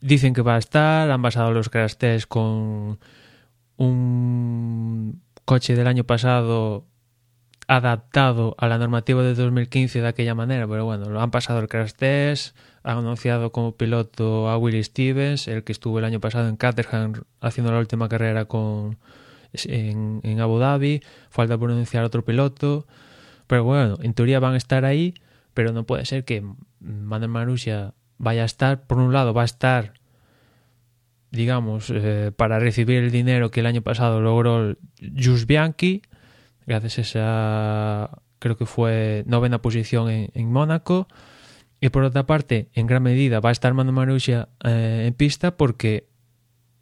dicen que va a estar, han basado los crash con un coche del año pasado adaptado a la normativa de 2015 de aquella manera, pero bueno, lo han pasado el crash test, han anunciado como piloto a Willie Stevens, el que estuvo el año pasado en Caterham haciendo la última carrera con en, en Abu Dhabi, falta por anunciar otro piloto, pero bueno, en teoría van a estar ahí, pero no puede ser que Manuel Marussia vaya a estar, por un lado va a estar digamos, eh, para recibir el dinero que el año pasado logró Jus Bianchi, gracias a esa, creo que fue novena posición en, en Mónaco. Y por otra parte, en gran medida va a estar Manu Marussia eh, en pista porque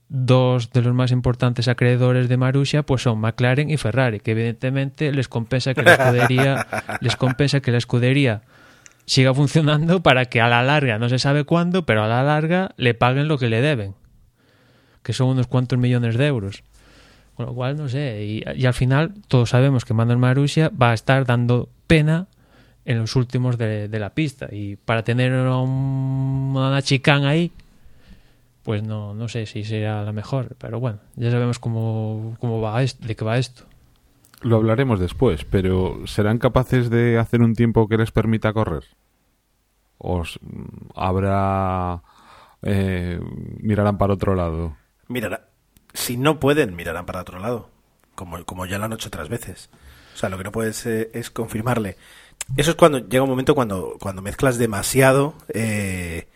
dos de los más importantes acreedores de Marussia pues son McLaren y Ferrari, que evidentemente les compensa que la escudería (laughs) les compensa que la escudería siga funcionando para que a la larga, no se sabe cuándo, pero a la larga le paguen lo que le deben, que son unos cuantos millones de euros. Con lo cual, no sé. Y, y al final, todos sabemos que Manuel Marussia va a estar dando pena en los últimos de, de la pista. Y para tener a un- una chicán ahí, pues no, no sé si será la mejor. Pero bueno, ya sabemos cómo, cómo va esto, de qué va esto. Lo hablaremos después, pero ¿serán capaces de hacer un tiempo que les permita correr? ¿O s- habrá... eh, mirarán para otro lado? Mirará. Si no pueden, mirarán para otro lado. Como, como ya lo han hecho otras veces. O sea, lo que no puedes eh, es confirmarle. Eso es cuando llega un momento cuando, cuando mezclas demasiado. eh,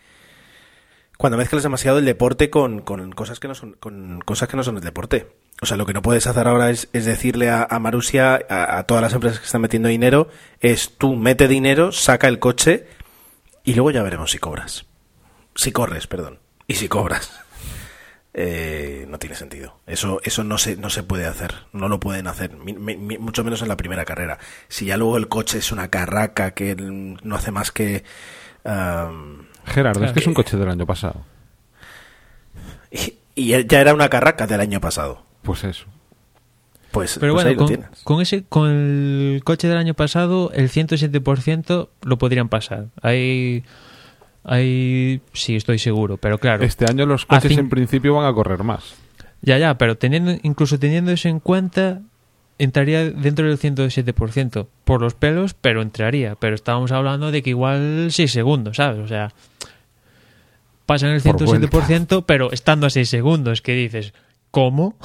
cuando mezclas demasiado el deporte con, con cosas que no son con cosas que no son el deporte. O sea, lo que no puedes hacer ahora es, es decirle a, a Marusia, a, a todas las empresas que están metiendo dinero, es tú mete dinero, saca el coche y luego ya veremos si cobras. Si corres, perdón. Y si cobras. Eh, no tiene sentido. Eso, eso no se, no se puede hacer. No lo pueden hacer. Mi- mi- mi- mucho menos en la primera carrera. Si ya luego el coche es una carraca que no hace más que. am, Gerardo, es que es un coche del año pasado. y, y ya era una carraca del año pasado. Pues eso. Pues, Pero pues bueno, con, tienes. con ese con el coche del año pasado, el 107% lo podrían pasar. Ahí, ahí sí estoy seguro, pero claro. Este año los coches en principio van a correr más. Ya, ya, pero teniendo incluso teniendo eso en cuenta, entraría dentro del 107%. Por los pelos, pero entraría. Pero estábamos hablando de que igual 6 segundos, ¿sabes? O sea, pasan el Por 107%, pero estando a 6 segundos, que dices, ¿cómo?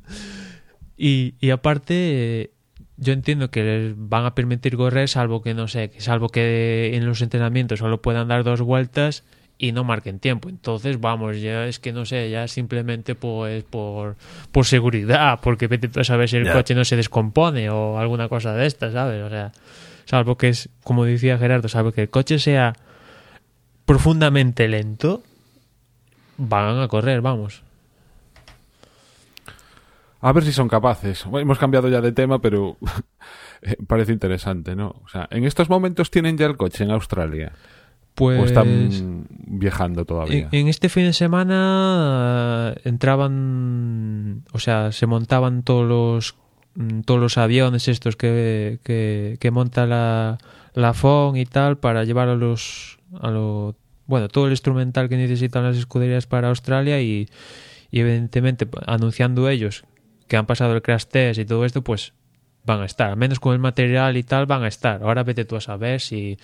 (laughs) y, y aparte, yo entiendo que les van a permitir correr, salvo que, no sé, salvo que en los entrenamientos solo puedan dar dos vueltas y no marquen tiempo. Entonces, vamos, ya es que no sé, ya simplemente pues por, por seguridad, porque vete tú a saber si el coche no se descompone o alguna cosa de estas, ¿sabes? O sea, salvo que es, como decía Gerardo, salvo que el coche sea profundamente lento, van a correr, vamos. A ver si son capaces. Bueno, hemos cambiado ya de tema, pero (laughs) eh, parece interesante, ¿no? O sea, ¿en estos momentos tienen ya el coche en Australia? Pues ¿O están viajando todavía? En, en este fin de semana eh, entraban, o sea, se montaban todos los mm, todos los aviones estos que, que, que monta la, la FON y tal para llevar a los a lo, bueno, todo el instrumental que necesitan las escuderías para Australia y, y evidentemente anunciando ellos que han pasado el crash test y todo esto, pues van a estar, al menos con el material y tal van a estar. Ahora vete tú a saber si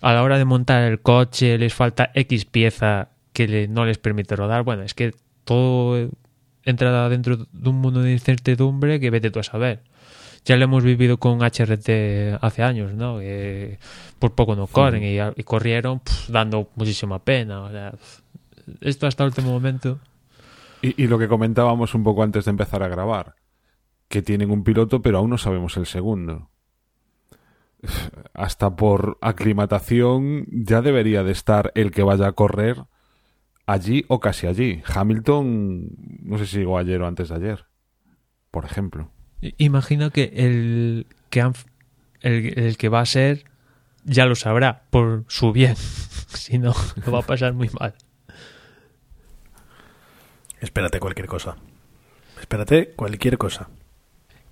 a la hora de montar el coche les falta X pieza que le- no les permite rodar. Bueno, es que todo entra dentro de un mundo de incertidumbre que vete tú a saber. Ya lo hemos vivido con HRT hace años, ¿no? Que por poco no corren y, y corrieron dando muchísima pena. O sea, esto hasta el último momento. Y, lo que comentábamos un poco antes de empezar a grabar, que tienen un piloto, pero aún no sabemos el segundo. (sighs) Hasta por aclimatación ya debería de estar el que vaya a correr allí o casi allí. Hamilton, no sé si llegó ayer o antes de ayer, por ejemplo. Imagino que el que, el que va a ser ya lo sabrá por su bien. (laughs) si no, lo va a pasar muy mal. Espérate cualquier cosa. Espérate cualquier cosa.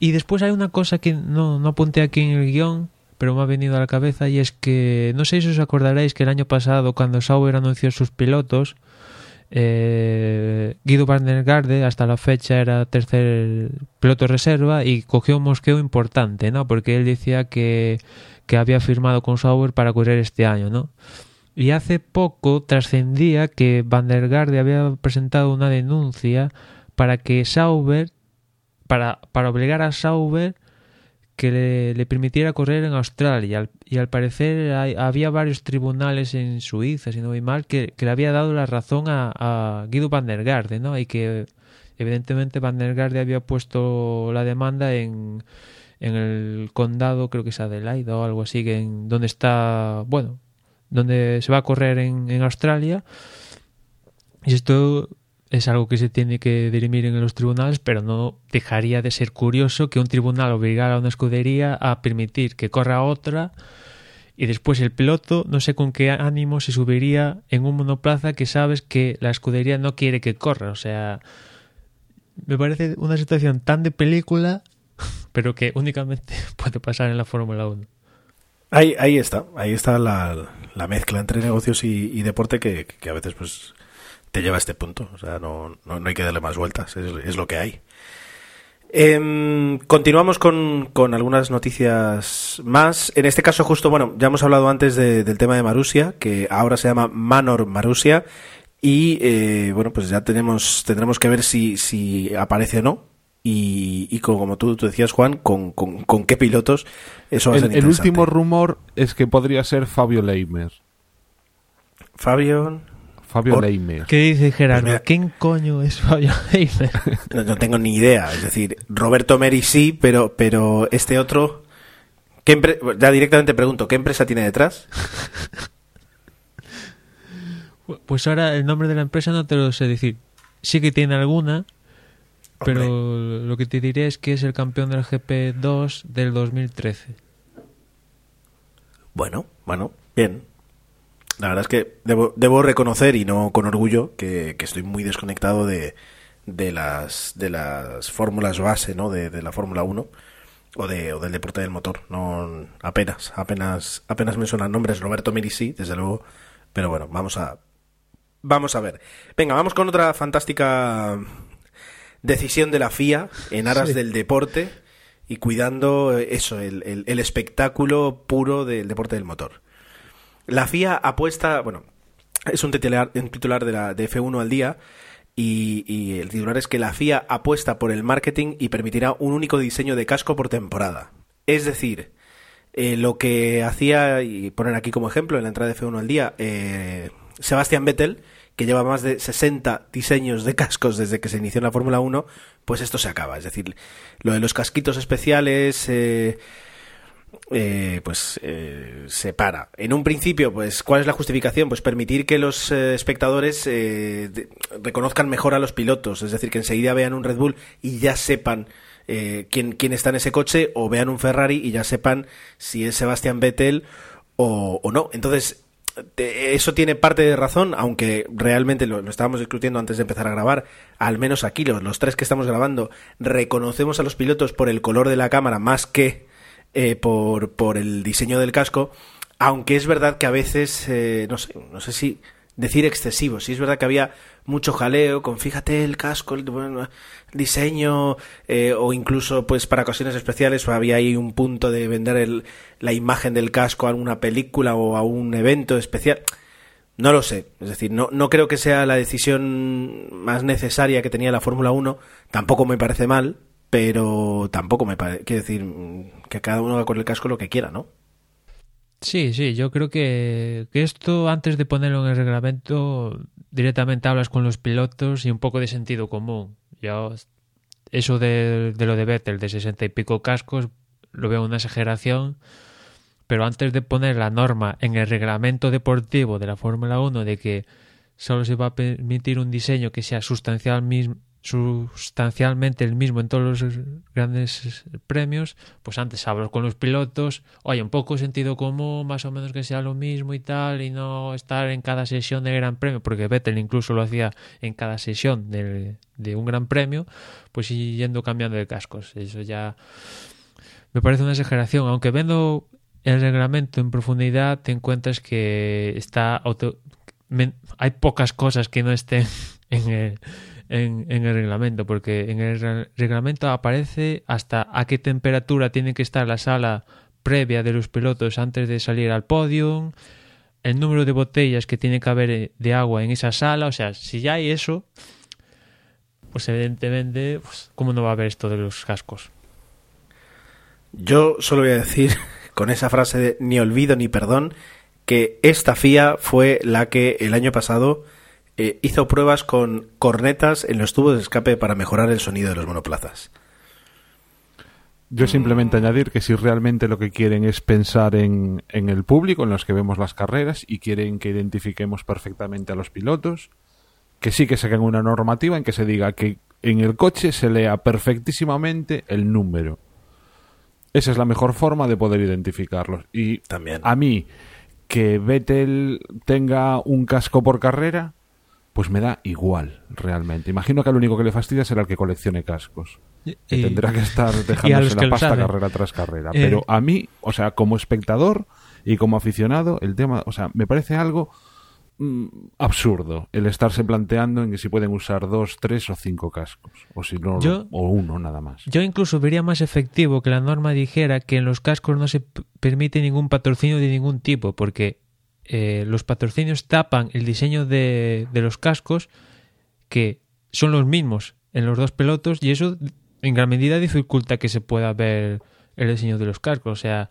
Y después hay una cosa que no, no apunté aquí en el guion, pero me ha venido a la cabeza y es que no sé si os acordaréis que el año pasado cuando Sauber anunció sus pilotos, eh, Guido Garde hasta la fecha era tercer piloto reserva y cogió un mosqueo importante, ¿no? Porque él decía que, que había firmado con Sauber para correr este año, ¿no? Y hace poco trascendía que Van der Garde había presentado una denuncia para que Sauber para, para obligar a Sauber que le, permitiera correr en Australia. Y al, parecer había varios tribunales en Suiza, si no voy mal, que, que le había dado la razón a, Guido van der Garde, ¿no? Y que evidentemente van der Garde había puesto la demanda en, en el condado, creo que es Adelaide o algo así, que en, donde está, bueno, donde se va a correr en, en Australia. Y esto es algo que se tiene que dirimir en los tribunales, pero no dejaría de ser curioso que un tribunal obligara a una escudería a permitir que corra otra y después el piloto no sé con qué ánimo se subiría en un monoplaza que sabes que la escudería no quiere que corra. O sea, me parece una situación tan de película, (laughs) pero que únicamente (laughs) puede pasar en la Fórmula 1. Ahí, ahí está, ahí está la, la mezcla entre negocios y, deporte que, a veces pues te lleva a este punto. O sea, no, no, hay que darle más vueltas, es, lo que hay. Eh, continuamos con, con, algunas noticias más. En este caso, justo, bueno, ya hemos hablado antes de, del tema de Marusia, que ahora se llama Manor Marusia. Y eh, bueno, pues ya tenemos, tendremos que ver si, si aparece o no. Y, como tú, tú, decías, Juan, con, con, con, qué pilotos eso va el, a ser El último rumor es que podría ser Fabio Leimer. Fabio. Fabio. Leimer. ¿Qué dice Gerardo? Pues ¿Quién coño es Fabio (laughs) Leimer? (laughs) No, no, tengo ni idea. Es decir, Roberto Meri sí, pero, pero este otro. ¿qué ya directamente pregunto, ¿qué empresa tiene detrás? (laughs) Pues ahora el nombre de la empresa no te lo sé decir. Sí que tiene alguna, pero Hombre. lo que te diré es que es el campeón del GP2 del 2013. Bueno, bueno, bien. La verdad es que debo, debo reconocer, y no con orgullo, que, que estoy muy desconectado de, de las de las fórmulas base, ¿no? De, de la Fórmula 1 o, de, o del deporte del motor. No apenas, apenas, apenas me suenan nombres. Roberto Mirisi, desde luego. Pero bueno, vamos a vamos a ver. Venga, vamos con otra fantástica decisión de la FIA en aras sí. del deporte y cuidando eso, el, el, el espectáculo puro del deporte del motor. La FIA apuesta, bueno, es un titular, un titular de, la, de F1 al día y, y, el titular es que la FIA apuesta por el marketing y permitirá un único diseño de casco por temporada. Es decir, eh, lo que hacía, y poner aquí como ejemplo en la entrada de F1 al día, eh, Sebastian Vettel, que lleva más de 60 diseños de cascos desde que se inició en la Fórmula 1, pues esto se acaba. Es decir, lo de los casquitos especiales... Eh, eh, pues eh, se para. En un principio, pues, ¿cuál es la justificación? Pues permitir que los eh, espectadores reconozcan mejor a los pilotos, es decir, que enseguida vean un Red Bull y ya sepan quién, quién está en ese coche, o vean un Ferrari y ya sepan si es Sebastian Vettel o no. Entonces, eso tiene parte de razón, aunque realmente lo, estábamos discutiendo antes de empezar a grabar, al menos aquí los, los tres que estamos grabando reconocemos a los pilotos por el color de la cámara más que eh, por, por el diseño del casco, aunque es verdad que a veces, eh, no sé, no sé si decir excesivo, si es verdad que había mucho jaleo con fíjate el casco, el, diseño, eh, o incluso pues para ocasiones especiales había ahí un punto de vender el, la imagen del casco a alguna película o a un evento especial. No lo sé, es decir, no, no creo que sea la decisión más necesaria que tenía la Fórmula 1, tampoco me parece mal, pero tampoco me parece, quiero decir, que cada uno haga con el casco lo que quiera, ¿no? Sí, sí, yo creo que, que, esto antes de ponerlo en el reglamento directamente hablas con los pilotos y un poco de sentido común. Yo eso de, lo de Vettel de sesenta y pico cascos lo veo una exageración, pero antes de poner la norma en el reglamento deportivo de la Fórmula 1 de que solo se va a permitir un diseño que sea sustancial sustancialmente el mismo en todos los grandes premios, pues antes hablo con los pilotos, oye, un poco sentido común, más o menos que sea lo mismo y tal, y no estar en cada sesión del Gran Premio, porque Vettel incluso lo hacía en cada sesión de, un Gran Premio, pues yendo cambiando de cascos. Eso ya me parece una exageración, aunque viendo el reglamento en profundidad te encuentras que está auto... hay pocas cosas que no estén (laughs) en el en, en, el reglamento, porque en el reglamento aparece hasta a qué temperatura tiene que estar la sala previa de los pilotos antes de salir al podio, el número de botellas que tiene que haber de agua en esa sala, o sea, si ya hay eso, pues evidentemente, pues, ¿cómo no va a haber esto de los cascos? Yo solo voy a decir, (laughs) con esa frase de ni olvido ni perdón, que esta FIA fue la que el año pasado eh, hizo pruebas con cornetas en los tubos de escape para mejorar el sonido de los monoplazas. Yo simplemente mm. añadir que si realmente lo que quieren es pensar en, en, el público, en los que vemos las carreras, y quieren que identifiquemos perfectamente a los pilotos, que sí que saquen una normativa en que se diga que en el coche se lea perfectísimamente el número. Esa es la mejor forma de poder identificarlos. Y también a mí, que Vettel tenga un casco por carrera, pues me da igual, realmente. Imagino que al único que le fastidia será el que coleccione cascos. Que tendrá que estar (laughs) dejándose la pasta carrera tras carrera. Eh. Pero a mí, o sea, como espectador y como aficionado, el tema, o sea, me parece algo mm, absurdo el estarse planteando en que si pueden usar dos, tres o cinco cascos. O si no, Yo- o uno nada más. Yo incluso vería más efectivo que la norma dijera que en los cascos no se permite ningún patrocinio de ningún tipo, porque eh, los patrocinios tapan el diseño de, los cascos, que son los mismos en los dos pilotos, y eso en gran medida dificulta que se pueda ver el diseño de los cascos. O sea,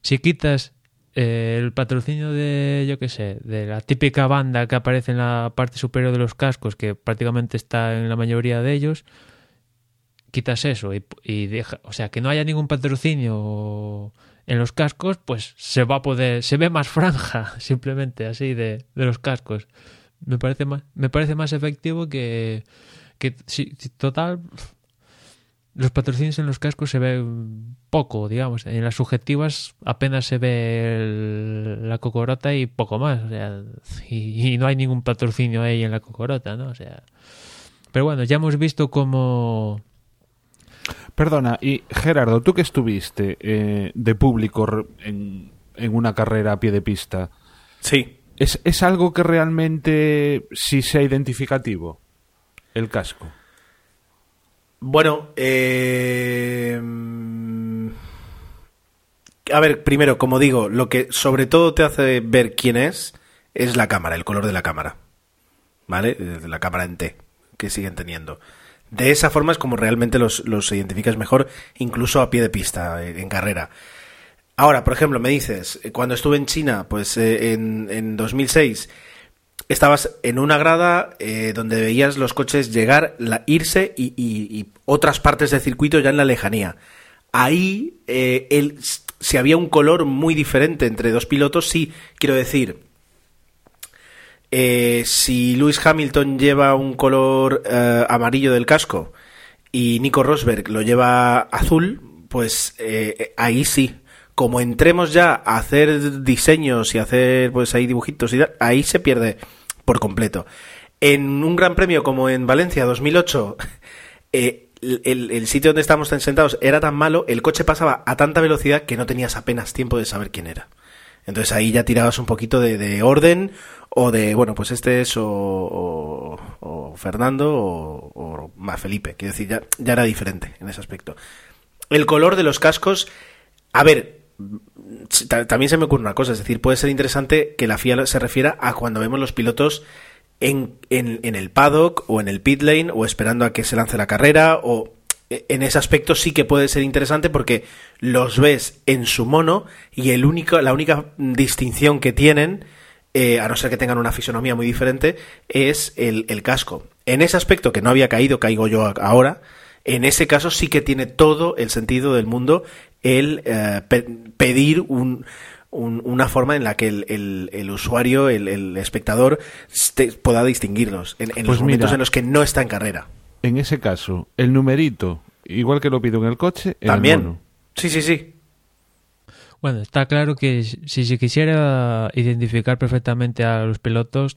si quitas eh, el patrocinio de, yo qué sé, de la típica banda que aparece en la parte superior de los cascos, que prácticamente está en la mayoría de ellos, quitas eso y, y deja, o sea, que no haya ningún patrocinio en los cascos, pues se va a poder, se ve más franja, (laughs) simplemente así de, de los cascos. Me parece más, me parece más efectivo que, que total los patrocinios en los cascos se ve poco, digamos. En las subjetivas apenas se ve la cocorota y poco más. O sea, y no hay ningún patrocinio ahí en la cocorota, ¿no? O sea. Pero bueno, ya hemos visto cómo. Perdona, y Gerardo, tú que estuviste eh, de público en, en una carrera a pie de pista, Sí. ¿es, ¿es algo que realmente sí sea identificativo? El casco. Bueno, eh, a ver, primero, como digo, lo que sobre todo te hace ver quién es es la cámara, el color de la cámara. ¿Vale? La cámara en T que siguen teniendo. De esa forma es como realmente los, los identificas mejor, incluso a pie de pista, en, en carrera. Ahora, por ejemplo, me dices, eh, cuando estuve en China, pues eh, en, en 2006, estabas en una grada eh, donde veías los coches llegar, irse y, y- otras partes del circuito ya en la lejanía. Ahí, eh, el- si había un color muy diferente entre dos pilotos, sí, quiero decir, eh, si Lewis Hamilton lleva un color eh, amarillo del casco y Nico Rosberg lo lleva azul, pues eh, ahí sí. Como entremos ya a hacer diseños y hacer pues ahí dibujitos y ahí se pierde por completo. En un gran premio como en Valencia 2008, (laughs) eh, el, el sitio donde estábamos sentados era tan malo, el coche pasaba a tanta velocidad que no tenías apenas tiempo de saber quién era. Entonces ahí ya tirabas un poquito de orden o de, bueno, pues este es o, o- o Fernando o, o más Felipe. Quiero decir, ya, era diferente en ese aspecto. El color de los cascos, a ver, ta- también se me ocurre una cosa, es decir, puede ser interesante que la FIA se refiera a cuando vemos los pilotos en, en, en el paddock o en el pit lane o esperando a que se lance la carrera o en ese aspecto sí que puede ser interesante porque los ves en su mono y el único, la única distinción que tienen, eh, a no ser que tengan una fisonomía muy diferente, es el, el casco. En ese aspecto que no había caído, caigo yo ahora, en ese caso sí que tiene todo el sentido del mundo el eh, pe- pedir un, un- una forma en la que el, el- el usuario, el, el espectador, este- pueda distinguirlos en, en los Pues momentos mira. en los que no está en carrera. En ese caso, el numerito, igual que lo pido en el coche, en el También. mono. Sí, sí, sí. Bueno, está claro que si se quisiera identificar perfectamente a los pilotos,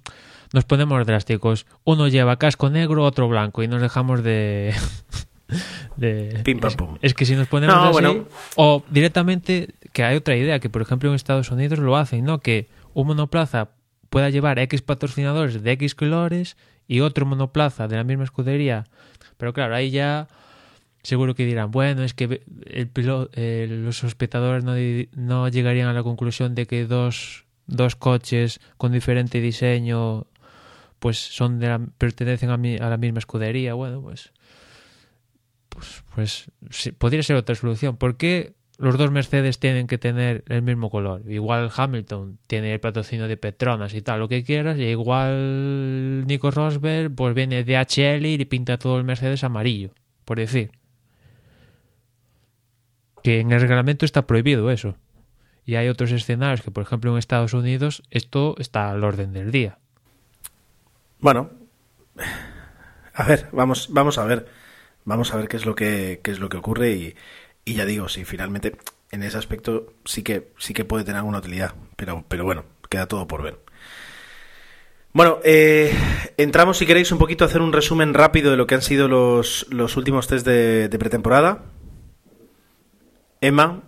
nos ponemos drásticos. Uno lleva casco negro, otro blanco, y nos dejamos de. (laughs) de Pim, pam, es, pum. es que si nos ponemos No, así, bueno. o directamente, que hay otra idea, que por ejemplo en Estados Unidos lo hacen, ¿no? Que un monoplaza pueda llevar X patrocinadores de X colores y otro monoplaza de la misma escudería. Pero claro, ahí ya seguro que dirán, bueno, es que el pilo- eh, los espectadores no, llegarían a la conclusión de que dos, coches con diferente diseño pues son de la- pertenecen a, mi- a la misma escudería. Bueno, pues pues, pues podría ser otra solución. ¿Por qué los dos Mercedes tienen que tener el mismo color? Igual Hamilton tiene el patrocinio de Petronas y tal, lo que quieras, y igual Nico Rosberg pues viene de HL y pinta todo el Mercedes amarillo, por decir. Que en el reglamento está prohibido eso. Y hay otros escenarios que, por ejemplo, en Estados Unidos esto está al orden del día. Bueno, a ver, vamos, vamos a ver, vamos a ver qué es lo que, qué es lo que ocurre y, ya digo, si finalmente en ese aspecto sí que, sí que puede tener alguna utilidad, pero, pero bueno, queda todo por ver. Bueno, eh, entramos si queréis un poquito a hacer un resumen rápido de lo que han sido los, los últimos test de pretemporada. Emma,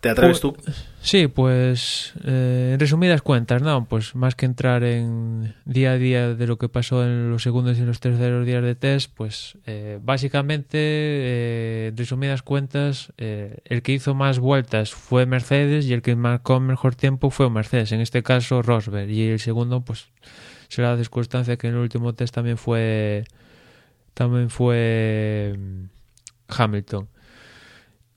¿te atreves tú? Sí, pues eh, en resumidas cuentas, no, pues más que entrar en día a día de lo que pasó en los segundos y los terceros días de test, pues eh, básicamente, eh, en resumidas cuentas, el que hizo más vueltas fue Mercedes y el que marcó mejor tiempo fue Mercedes, en este caso Rosberg, y el segundo, pues será la circunstancia que en el último test también fue también fue mm, Hamilton.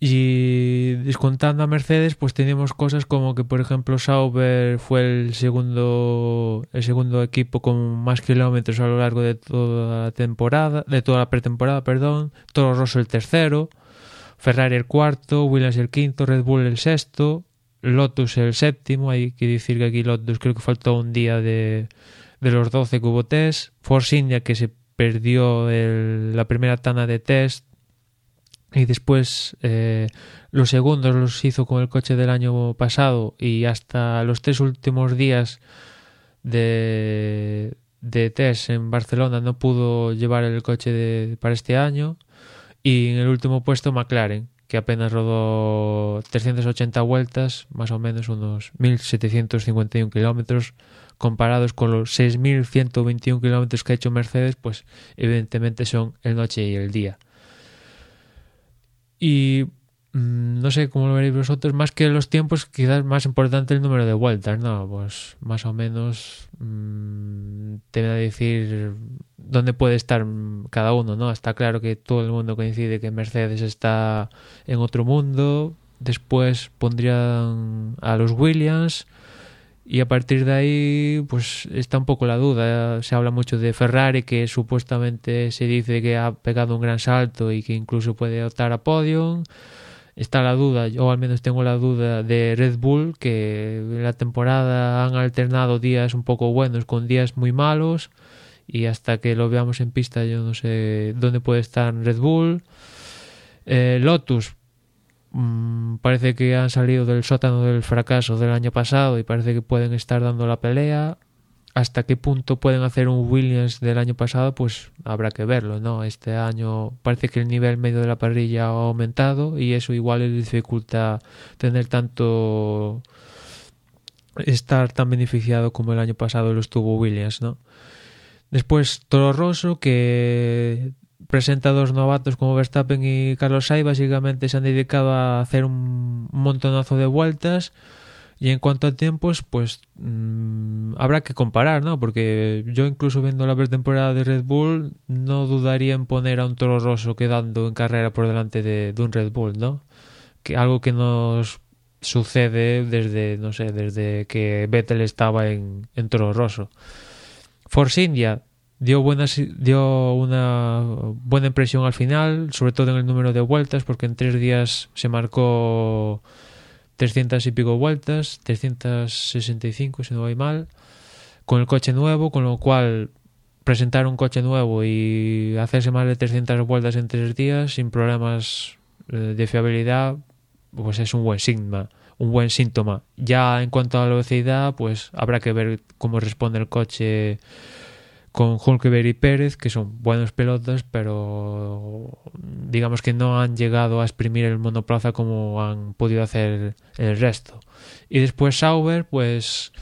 Y descontando a Mercedes, pues teníamos cosas como que, por ejemplo, Sauber fue el segundo, el segundo equipo con más kilómetros a lo largo de toda la temporada, de toda la pretemporada, perdón. Toro Rosso el tercero, Ferrari el cuarto, Williams el quinto, Red Bull el sexto, Lotus el séptimo. Hay que decir que aquí Lotus creo que faltó un día de, de los 12 que hubo test. Force India que se perdió la primera tanda de test y después eh, los segundos los hizo con el coche del año pasado y hasta los tres últimos días de, de test en Barcelona no pudo llevar el coche de, para este año. Y en el último puesto McLaren que apenas rodó 380 vueltas más o menos unos 1751 kilómetros. Comparados con los 6121 kilómetros que ha hecho Mercedes pues evidentemente son el noche y el día y mmm, no sé cómo lo veréis vosotros, más que los tiempos, quizás más importante el número de vueltas, ¿no? Pues más o menos mmm, te voy a decir dónde puede estar cada uno, ¿no? Está claro que todo el mundo coincide que Mercedes está en otro mundo, después pondrían a los Williams, y a partir de ahí pues está un poco la duda. Se habla mucho de Ferrari que supuestamente se dice que ha pegado un gran salto y que incluso puede optar a podium. Está la duda yo al menos tengo la duda de Red Bull que en la temporada han alternado días un poco buenos con días muy malos. Y hasta que lo veamos en pista yo no sé dónde puede estar Red Bull. Eh, Lotus Mm, parece que han salido del sótano del fracaso del año pasado y parece que pueden estar dando la pelea. Hasta qué punto pueden hacer un Williams del año pasado, pues habrá que verlo, ¿no? Este año parece que el nivel medio de la parrilla ha aumentado y eso igual les dificulta tener tanto estar tan beneficiado como el año pasado lo estuvo Williams, ¿no? Después Toro Rosso, que presenta dos novatos como Verstappen y Carlos Sainz básicamente se han dedicado a hacer un montonazo de vueltas. Y en cuanto a tiempos pues mmm, habrá que comparar no porque yo incluso viendo la pretemporada de Red Bull no dudaría en poner a un Toro Rosso quedando en carrera por delante de, de un Red Bull no que algo que nos sucede desde no sé desde que Vettel estaba en, en Toro Rosso. Force India dio buenas dio una buena impresión al final sobre todo en el número de vueltas porque en tres días se marcó 300 y pico vueltas 365 si no voy mal con el coche nuevo con lo cual presentar un coche nuevo y hacerse más de 300 vueltas en tres días sin problemas eh, de fiabilidad pues es un buen sigma un buen síntoma. Ya en cuanto a la velocidad pues habrá que ver cómo responde el coche con Hulkeberg y Pérez, que son buenos pelotas, pero digamos que no han llegado a exprimir el monoplaza como han podido hacer el resto. Y después Sauber, pues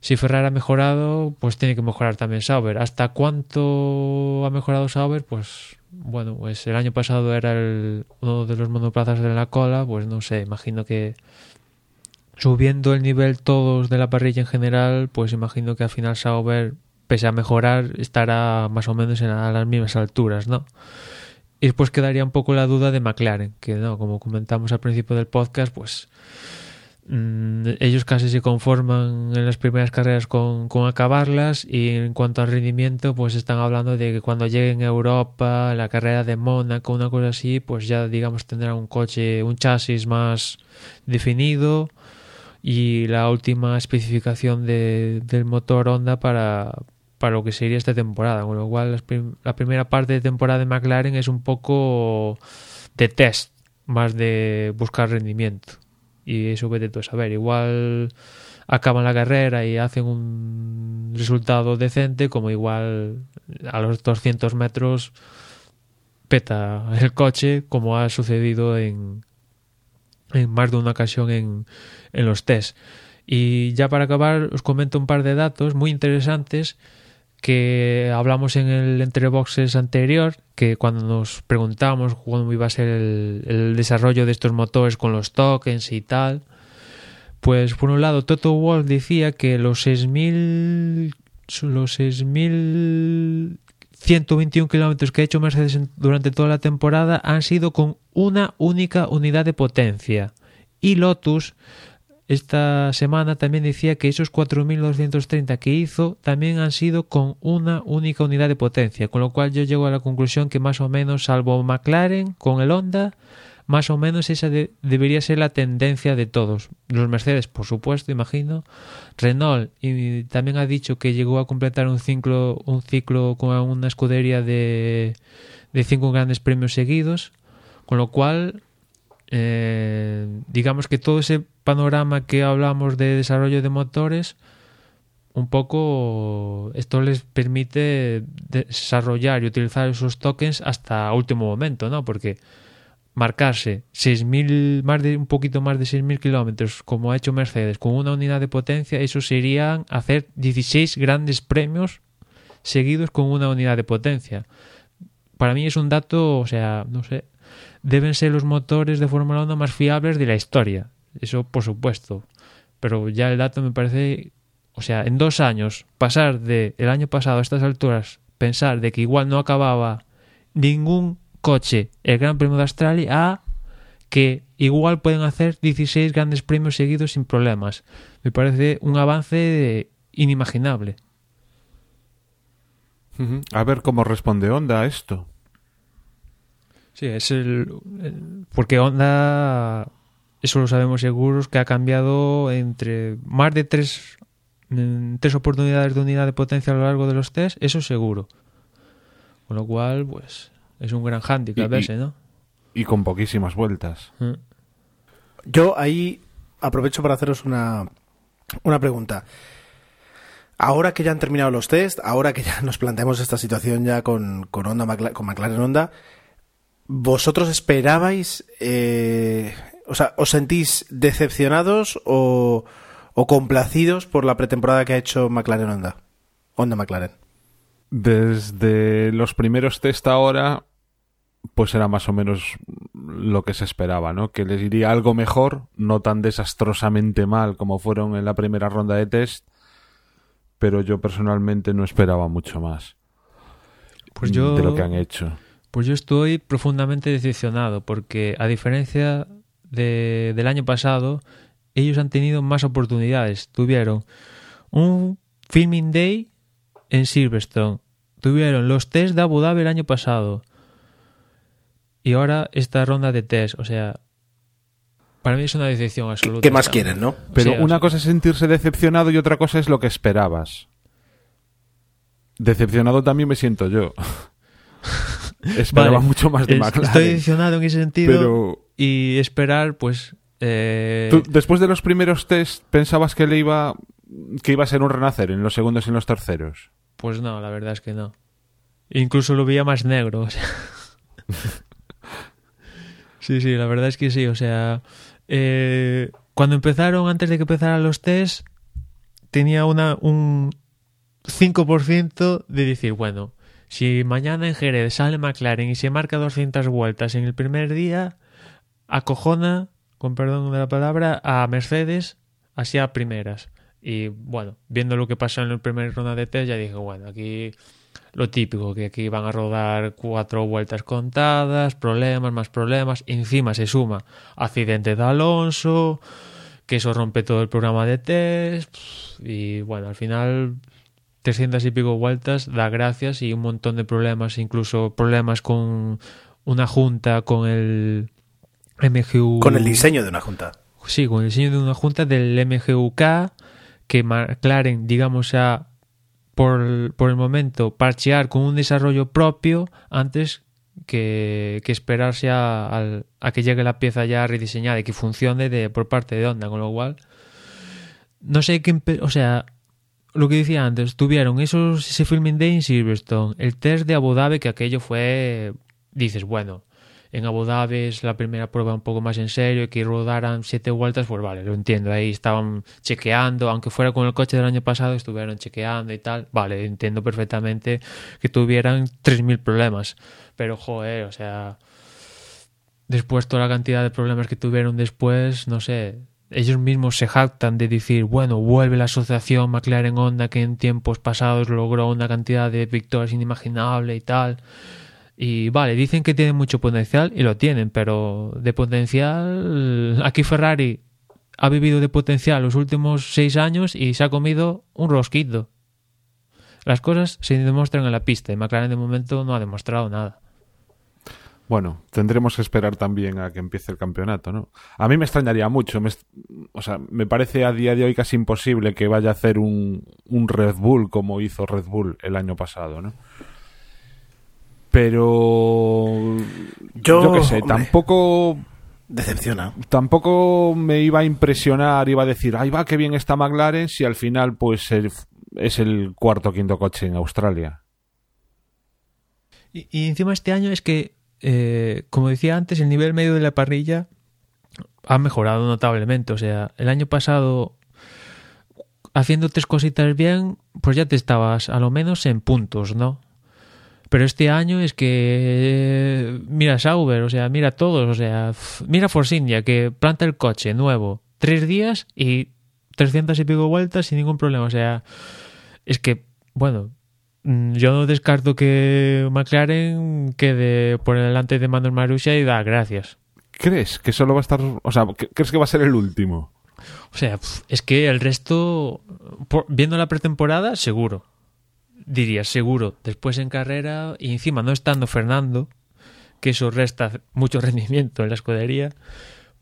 si Ferrari ha mejorado, pues tiene que mejorar también Sauber. ¿Hasta cuánto ha mejorado Sauber? Pues bueno, pues el año pasado era uno de los monoplazas de la cola, pues no sé, imagino que subiendo el nivel todos de la parrilla en general, pues imagino que al final Sauber pese a mejorar, estará más o menos en a las mismas alturas, ¿no? Y después quedaría un poco la duda de McLaren, que no, como comentamos al principio del podcast, pues mmm, ellos casi se conforman en las primeras carreras con, acabarlas y en cuanto al rendimiento, pues están hablando de que cuando lleguen a Europa, la carrera de Mónaco, una cosa así, pues ya digamos tendrán un coche, un chasis más definido y la última especificación de, del motor Honda para, para lo que sería esta temporada. Con lo cual, la primera parte de temporada de McLaren es un poco de test, más de buscar rendimiento. y eso vete tú a saber. Igual acaban la carrera y hacen un resultado decente, como igual a los 200 metros peta el coche, como ha sucedido en, en más de una ocasión en, en los test. Y ya para acabar, os comento un par de datos muy interesantes que hablamos en el entre boxes anterior, que cuando nos preguntamos cómo iba a ser el, desarrollo de estos motores con los tokens y tal, pues por un lado Toto Wolff decía que los 6.000 los 6.121 kilómetros que ha hecho Mercedes durante toda la temporada han sido con una única unidad de potencia. Y Lotus esta semana también decía que esos 4.230 que hizo también han sido con una única unidad de potencia, con lo cual yo llego a la conclusión que más o menos, salvo McLaren con el Honda, más o menos esa de, debería ser la tendencia de todos. Los Mercedes, por supuesto, imagino. Renault y también ha dicho que llegó a completar un ciclo, un ciclo con una escudería de, de cinco grandes premios seguidos, con lo cual eh, digamos que todo ese panorama que hablamos de desarrollo de motores, un poco esto les permite desarrollar y utilizar esos tokens hasta último momento, ¿no? Porque marcarse 6.000, más de un poquito más de 6.000 kilómetros, como ha hecho Mercedes, con una unidad de potencia, eso serían hacer 16 grandes premios seguidos con una unidad de potencia. Para mí es un dato, o sea, no sé, deben ser los motores de Fórmula 1 más fiables de la historia. Eso por supuesto. Pero ya el dato me parece, o sea, en dos años, pasar de el año pasado a estas alturas, pensar de que igual no acababa ningún coche el Gran Premio de Australia a que igual pueden hacer 16 grandes premios seguidos sin problemas. Me parece un avance inimaginable. A ver cómo responde Honda a esto. Sí, es el, el, porque Honda, eso lo sabemos seguros, que ha cambiado entre más de tres, tres oportunidades de unidad de potencia a lo largo de los test, eso seguro. Con lo cual, pues, es un gran handicap Y- y- ese, ¿no? Y con poquísimas vueltas. Mm. Yo ahí aprovecho para haceros una, una pregunta. Ahora que ya han terminado los test, ahora que ya nos planteamos esta situación ya con, con, Honda, con McLaren Honda, ¿vosotros esperabais, eh, o sea, os sentís decepcionados o, o complacidos por la pretemporada que ha hecho McLaren Honda? Honda McLaren. Desde los primeros test ahora, pues era más o menos lo que se esperaba, ¿no? Que les iría algo mejor, no tan desastrosamente mal como fueron en la primera ronda de test, pero yo personalmente no esperaba mucho más Pues yo, de lo que han hecho. Pues yo estoy profundamente decepcionado porque a diferencia de, del año pasado, ellos han tenido más oportunidades. Tuvieron un filming day en Silverstone, tuvieron los test de Abu Dhabi el año pasado y ahora esta ronda de test. O sea, para mí es una decepción absoluta. ¿Qué más quieren, no? Pero una sea- cosa es sentirse decepcionado y otra cosa es lo que esperabas. Decepcionado también me siento yo. (laughs) (laughs) Esperaba Vale, mucho más de es- McLaren. Estoy decepcionado en ese sentido pero y esperar, pues. eh, tú, después de los primeros test pensabas que le iba que iba a ser un renacer en los segundos y en los terceros. Pues no, la verdad es que no. Incluso lo veía más negro. (laughs) o sea. sí, sí, la verdad es que sí. O sea, eh, cuando empezaron, antes de que empezaran los test, tenía una, un 5% de decir, bueno, si mañana en Jerez sale McLaren y se marca 200 vueltas en el primer día, acojona, con perdón de la palabra, a Mercedes así a primeras. Y bueno, viendo lo que pasó en el primer ronda de test, ya dije, bueno, aquí lo típico, que aquí van a rodar cuatro vueltas contadas, problemas, más problemas. Encima se suma accidente de Alonso, que eso rompe todo el programa de test. Y bueno, al final 300 y pico vueltas da gracias y un montón de problemas, incluso problemas con una junta, con el MGU. Con el diseño de una junta. Sí, con el diseño de una junta del MGUK que McLaren, digamos, a por, por el momento parchear con un desarrollo propio antes que, que esperarse a, a, que llegue la pieza ya rediseñada y que funcione de, por parte de Honda, con lo cual no sé qué, o sea, lo que decía antes, tuvieron esos, ese filming day en Silverstone, el test de Abu Dhabi, que aquello fue, dices, bueno, en Abu Dhabi es la primera prueba un poco más en serio, que rodaran siete vueltas, pues vale, lo entiendo, ahí estaban chequeando, aunque fuera con el coche del año pasado, estuvieron chequeando y tal, vale, entiendo perfectamente que tuvieran 3.000 problemas, pero joder, o sea, después toda la cantidad de problemas que tuvieron después, no sé, ellos mismos se jactan de decir, bueno, vuelve la asociación McLaren Honda que en tiempos pasados logró una cantidad de victorias inimaginable y tal. Y vale, dicen que tienen mucho potencial y lo tienen, pero de potencial, aquí Ferrari ha vivido de potencial los últimos seis años y se ha comido un rosquito. Las cosas se demuestran en la pista y McLaren de momento no ha demostrado nada. Bueno, tendremos que esperar también a que empiece el campeonato, ¿no? A mí me extrañaría mucho, o sea, me parece a día de hoy casi imposible que vaya a hacer un, un Red Bull como hizo Red Bull el año pasado, ¿no? Pero yo, yo qué sé, tampoco decepciona. Tampoco me iba a impresionar, iba a decir, ay va, qué bien está McLaren, si al final pues es el cuarto o quinto coche en Australia. Y, y, encima este año es que eh, como decía antes, el nivel medio de la parrilla ha mejorado notablemente. O sea, el año pasado, haciendo tres cositas bien, pues ya te estabas a lo menos en puntos, ¿no? Pero este año es que mira Sauber, o sea, mira todos, o sea, mira Force India que planta el coche nuevo, tres días y 300 y pico vueltas sin ningún problema, o sea, es que, bueno, yo no descarto que McLaren quede por delante de Manuel Marussia y da gracias. ¿Crees que solo va a estar, o sea, crees que va a ser el último? O sea, es que el resto, viendo la pretemporada, seguro. Diría, seguro. Después en carrera, y encima no estando Fernando, que eso resta mucho (laughs) rendimiento en la escudería,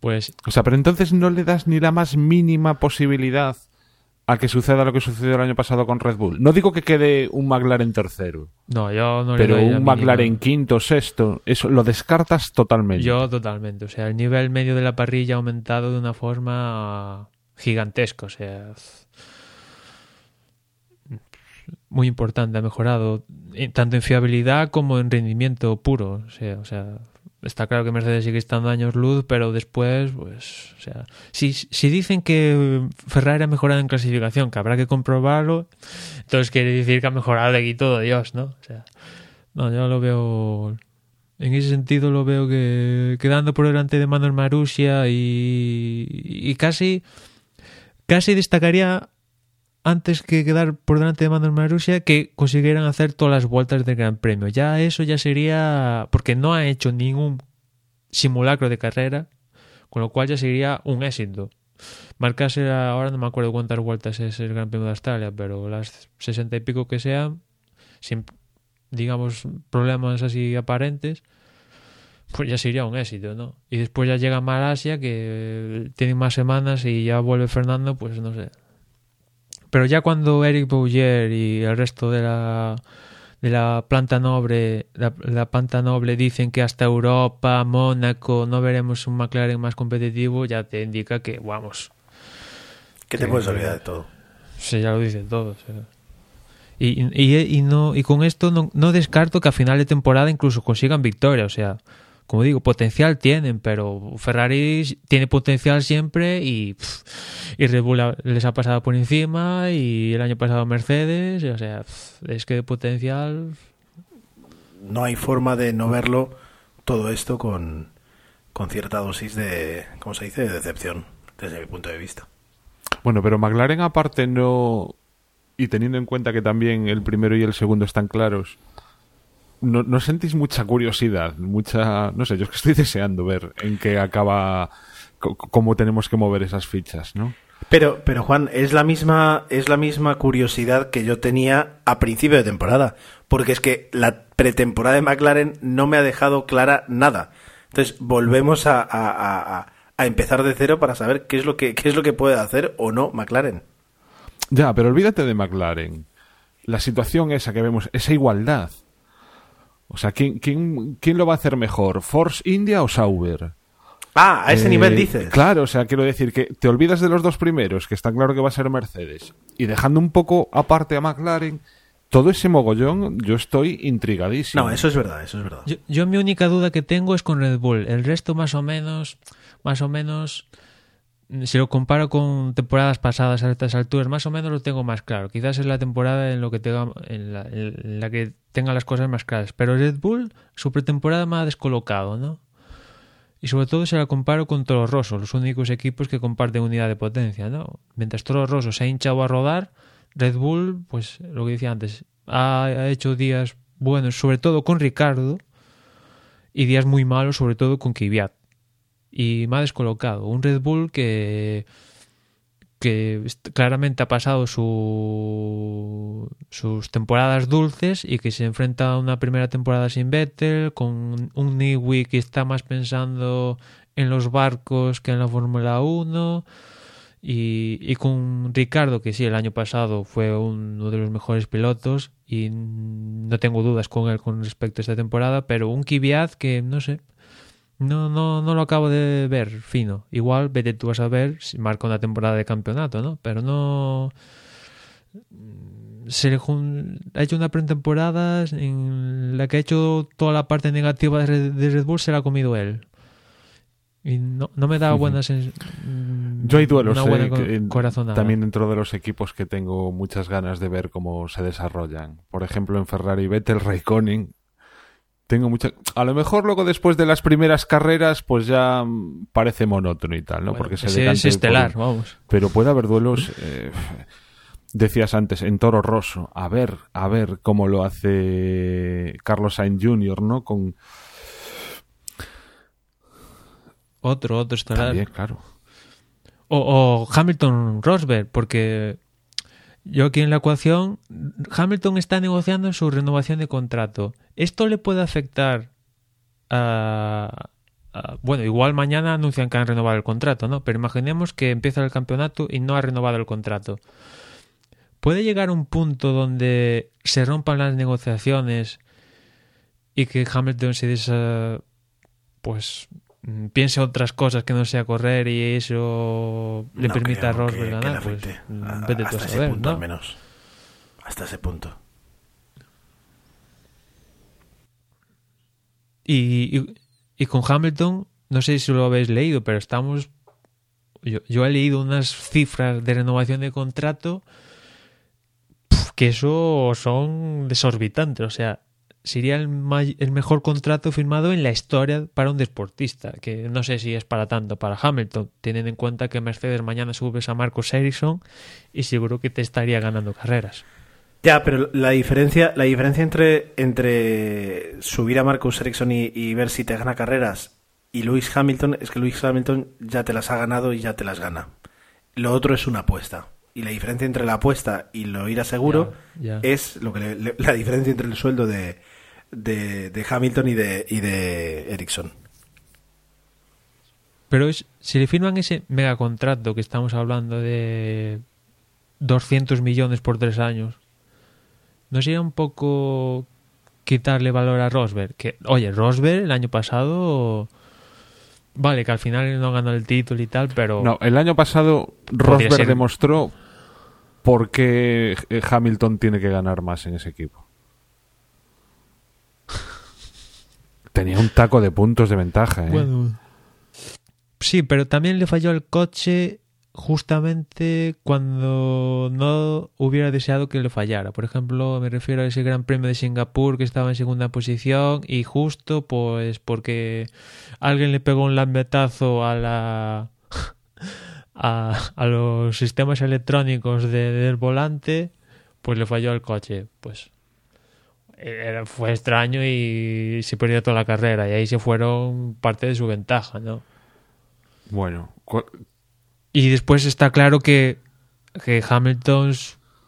pues... O sea, pero entonces no le das ni la más mínima posibilidad a que suceda lo que sucedió el año pasado con Red Bull. No digo que quede un McLaren tercero. No, yo no le Pero un McLaren quinto, sexto, eso lo descartas totalmente. Yo totalmente. O sea, el nivel medio de la parrilla ha aumentado de una forma gigantesca. O sea, muy importante, ha mejorado tanto en fiabilidad como en rendimiento puro. O sea, o sea está claro que Mercedes sigue estando años luz, pero después, pues, o sea, si, si dicen que Ferrari ha mejorado en clasificación, que habrá que comprobarlo, entonces quiere decir que ha mejorado de aquí todo Dios, ¿no? O sea, no, yo lo veo, en ese sentido lo veo que quedando por delante de Manuel Marussia y, y casi, casi destacaría antes que quedar por delante de Manuel Marussia que consiguieran hacer todas las vueltas del Gran Premio. Ya eso ya sería porque no ha hecho ningún simulacro de carrera, con lo cual ya sería un éxito. Marcase ahora no me acuerdo cuántas vueltas es el Gran Premio de Australia, pero las sesenta y pico que sean, sin digamos problemas así aparentes, pues ya sería un éxito, ¿no? Y después ya llega Malasia, que tiene más semanas y ya vuelve Fernando, pues no sé, pero ya cuando Eric Bouyer y el resto de la de la planta noble la, planta noble dicen que hasta Europa, Mónaco no veremos un McLaren más competitivo, ya te indica que vamos. Que te puedes olvidar de todo. Sí, ya lo dicen todos. Y, y, y, no, y con esto no, no descarto que a final de temporada incluso consigan victoria. O sea, como digo, potencial tienen, pero Ferrari tiene potencial siempre y, y Red Bull les ha pasado por encima y el año pasado Mercedes, o sea, es que de potencial... No hay forma de no verlo todo esto con, con cierta dosis de, ¿cómo se dice?, de decepción, desde mi punto de vista. Bueno, pero McLaren aparte no... Y teniendo en cuenta que también el primero y el segundo están claros, no, sentís mucha curiosidad, mucha, no sé, yo es que estoy (laughs) deseando ver en qué acaba, cómo tenemos que mover esas fichas, ¿no? Pero, pero Juan, es la misma, es la misma curiosidad que yo tenía a principio de temporada, porque es que la pretemporada de McLaren no me ha dejado clara nada. Entonces volvemos a, a, a, empezar de cero para saber qué es lo que, qué es lo que puede hacer o no McLaren. Ya, pero olvídate de McLaren. La situación esa que vemos, esa igualdad O sea, ¿quién, quién, quién lo va a hacer mejor? ¿Force India o Sauber? Ah, a ese Eh, nivel dices. Claro, o sea, quiero decir que te olvidas de los dos primeros, que está claro que va a ser Mercedes, y dejando un poco aparte a McLaren, todo ese mogollón, yo estoy intrigadísimo. No, eso es verdad, eso es verdad. Yo, yo mi única duda que tengo es con Red Bull. El resto más o menos, más o menos, si lo comparo con temporadas pasadas a estas alturas, más o menos lo tengo más claro. Quizás es la temporada en lo que tenga, en la, que tenga las cosas más claras. Pero Red Bull, su pretemporada me ha descolocado, ¿no? Y sobre todo se la comparo con Toro Rosso, los únicos equipos que comparten unidad de potencia, ¿no? Mientras Toro Rosso se ha hinchado a rodar, Red Bull, pues lo que decía antes, ha, ha hecho días buenos, sobre todo con Ricardo, y días muy malos, sobre todo con Kvyat. Y me ha descolocado. Un Red Bull que que claramente ha pasado su, sus temporadas dulces y que se enfrenta a una primera temporada sin Vettel, con un Newey que está más pensando en los barcos que en la Fórmula 1 y, y con Ricardo, que sí, el año pasado fue uno de los mejores pilotos y no tengo dudas con él con respecto a esta temporada, pero un Kvyat que no sé, no, no, no lo acabo de ver fino. Igual vete tú a saber si marca una temporada de campeonato, ¿no? Pero no. Se le jun- ha hecho una pretemporada en la que ha hecho toda la parte negativa de Red, Bull, se la ha comido él. Y no, no me da buena sens- Yo hay duelos, eh, que también dentro de los equipos que tengo muchas ganas de ver cómo se desarrollan. Por ejemplo, en Ferrari Vettel, Raikkonen. Tengo mucha... A lo mejor luego después de las primeras carreras, pues ya parece monótono y tal, ¿no? Bueno, Porque se es estelar, por- vamos. Pero puede haber duelos... eh, decías antes, en Toro Rosso. A ver, a ver cómo lo hace Carlos Sainz Jr., ¿no? Con... Otro, otro estelar. También, claro. O, o Hamilton Rosberg, porque yo aquí en la ecuación, Hamilton está negociando su renovación de contrato. ¿Esto le puede afectar a, Bueno, igual mañana anuncian que han renovado el contrato, ¿no? Pero imaginemos que empieza el campeonato y no ha renovado el contrato. ¿Puede llegar un punto donde se rompan las negociaciones y que Hamilton se desa... pues piense otras cosas que no sea correr y eso le No permita a le ganar, pues mm, A- vete tú a hasta ese punto ¿no? al menos. Hasta ese punto. Y, y, y con Hamilton, no sé si lo habéis leído, pero estamos. Yo, yo he leído unas cifras de renovación de contrato que eso son desorbitantes. O sea, sería el, may- el mejor contrato firmado en la historia para un deportista. Que no sé si es para tanto para Hamilton, teniendo en cuenta que Mercedes mañana subes a Marcos Ericsson y seguro que te estaría ganando carreras. Ya, pero la diferencia, la diferencia entre, entre subir a Marcus Ericsson y, y ver si te gana carreras y Lewis Hamilton es que Lewis Hamilton ya te las ha ganado y ya te las gana. Lo otro es una apuesta. Y la diferencia entre la apuesta y lo ir a seguro es lo que le- le- la diferencia entre el sueldo de, de, de Hamilton y de, y de Ericsson. Pero es- si le firman ese megacontrato que estamos hablando de 200 millones por tres años, ¿no sería un poco quitarle valor a Rosberg? Que, oye, Rosberg el año pasado, vale, que al final no ganó el título y tal, pero No, el año pasado Rosberg ser- demostró por qué Hamilton tiene que ganar más en ese equipo. Tenía un taco de puntos de ventaja, ¿eh? Bueno. Sí, pero también le falló el coche justamente cuando no hubiera deseado que le fallara. Por ejemplo, me refiero a ese Gran Premio de Singapur que estaba en segunda posición y justo pues porque alguien le pegó un lambetazo a la a, a los sistemas electrónicos de- del volante, pues le falló el coche. Pues fue extraño y se perdió toda la carrera y ahí se fueron parte de su ventaja, ¿no? Bueno, Y después está claro que, que Hamilton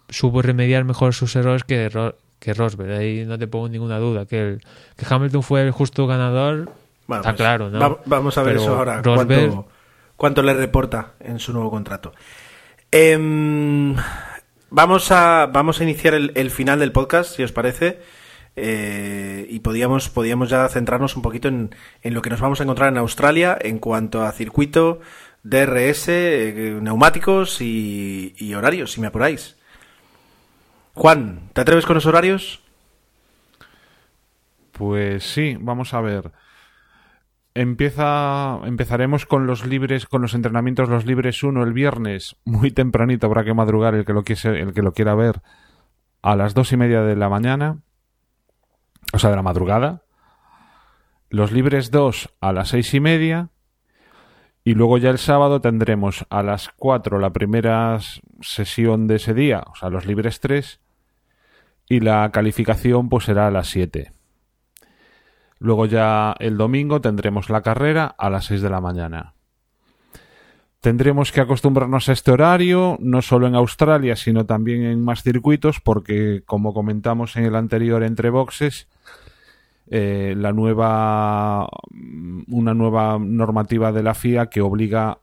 supo remediar mejor sus errores que, Ro- que Rosberg. Ahí no te pongo ninguna duda. Que, el- que Hamilton fue el justo ganador, Bueno, está pues, claro, ¿no? va- vamos a ver Pero eso ahora. Rosberg- ¿Cuánto, cuánto le reporta en su nuevo contrato? Em, vamos, a, vamos a iniciar el, el final del podcast, si os parece. eh, y podíamos, podíamos ya centrarnos un poquito en, en, lo que nos vamos a encontrar en Australia en cuanto a circuito, DRS, eh, neumáticos y, y horarios, si me apuráis. Juan, ¿te atreves con los horarios? Pues sí, vamos a ver. Empieza, empezaremos con los libres, con los entrenamientos los libres 1 el viernes, muy tempranito, habrá que madrugar el que lo, quiese, el que lo quiera ver, a las dos y media de la mañana, o sea, de la madrugada. Los libres 2 a las seis y media. Y luego ya el sábado tendremos a las 4 la primera sesión de ese día, o sea, los libres 3. Y la calificación pues será a las 7. Luego ya el domingo tendremos la carrera a las 6 de la mañana. Tendremos que acostumbrarnos a este horario, no solo en Australia, sino también en más circuitos, porque como comentamos en el anterior entre boxes, eh, la nueva una nueva normativa de la FIA que obliga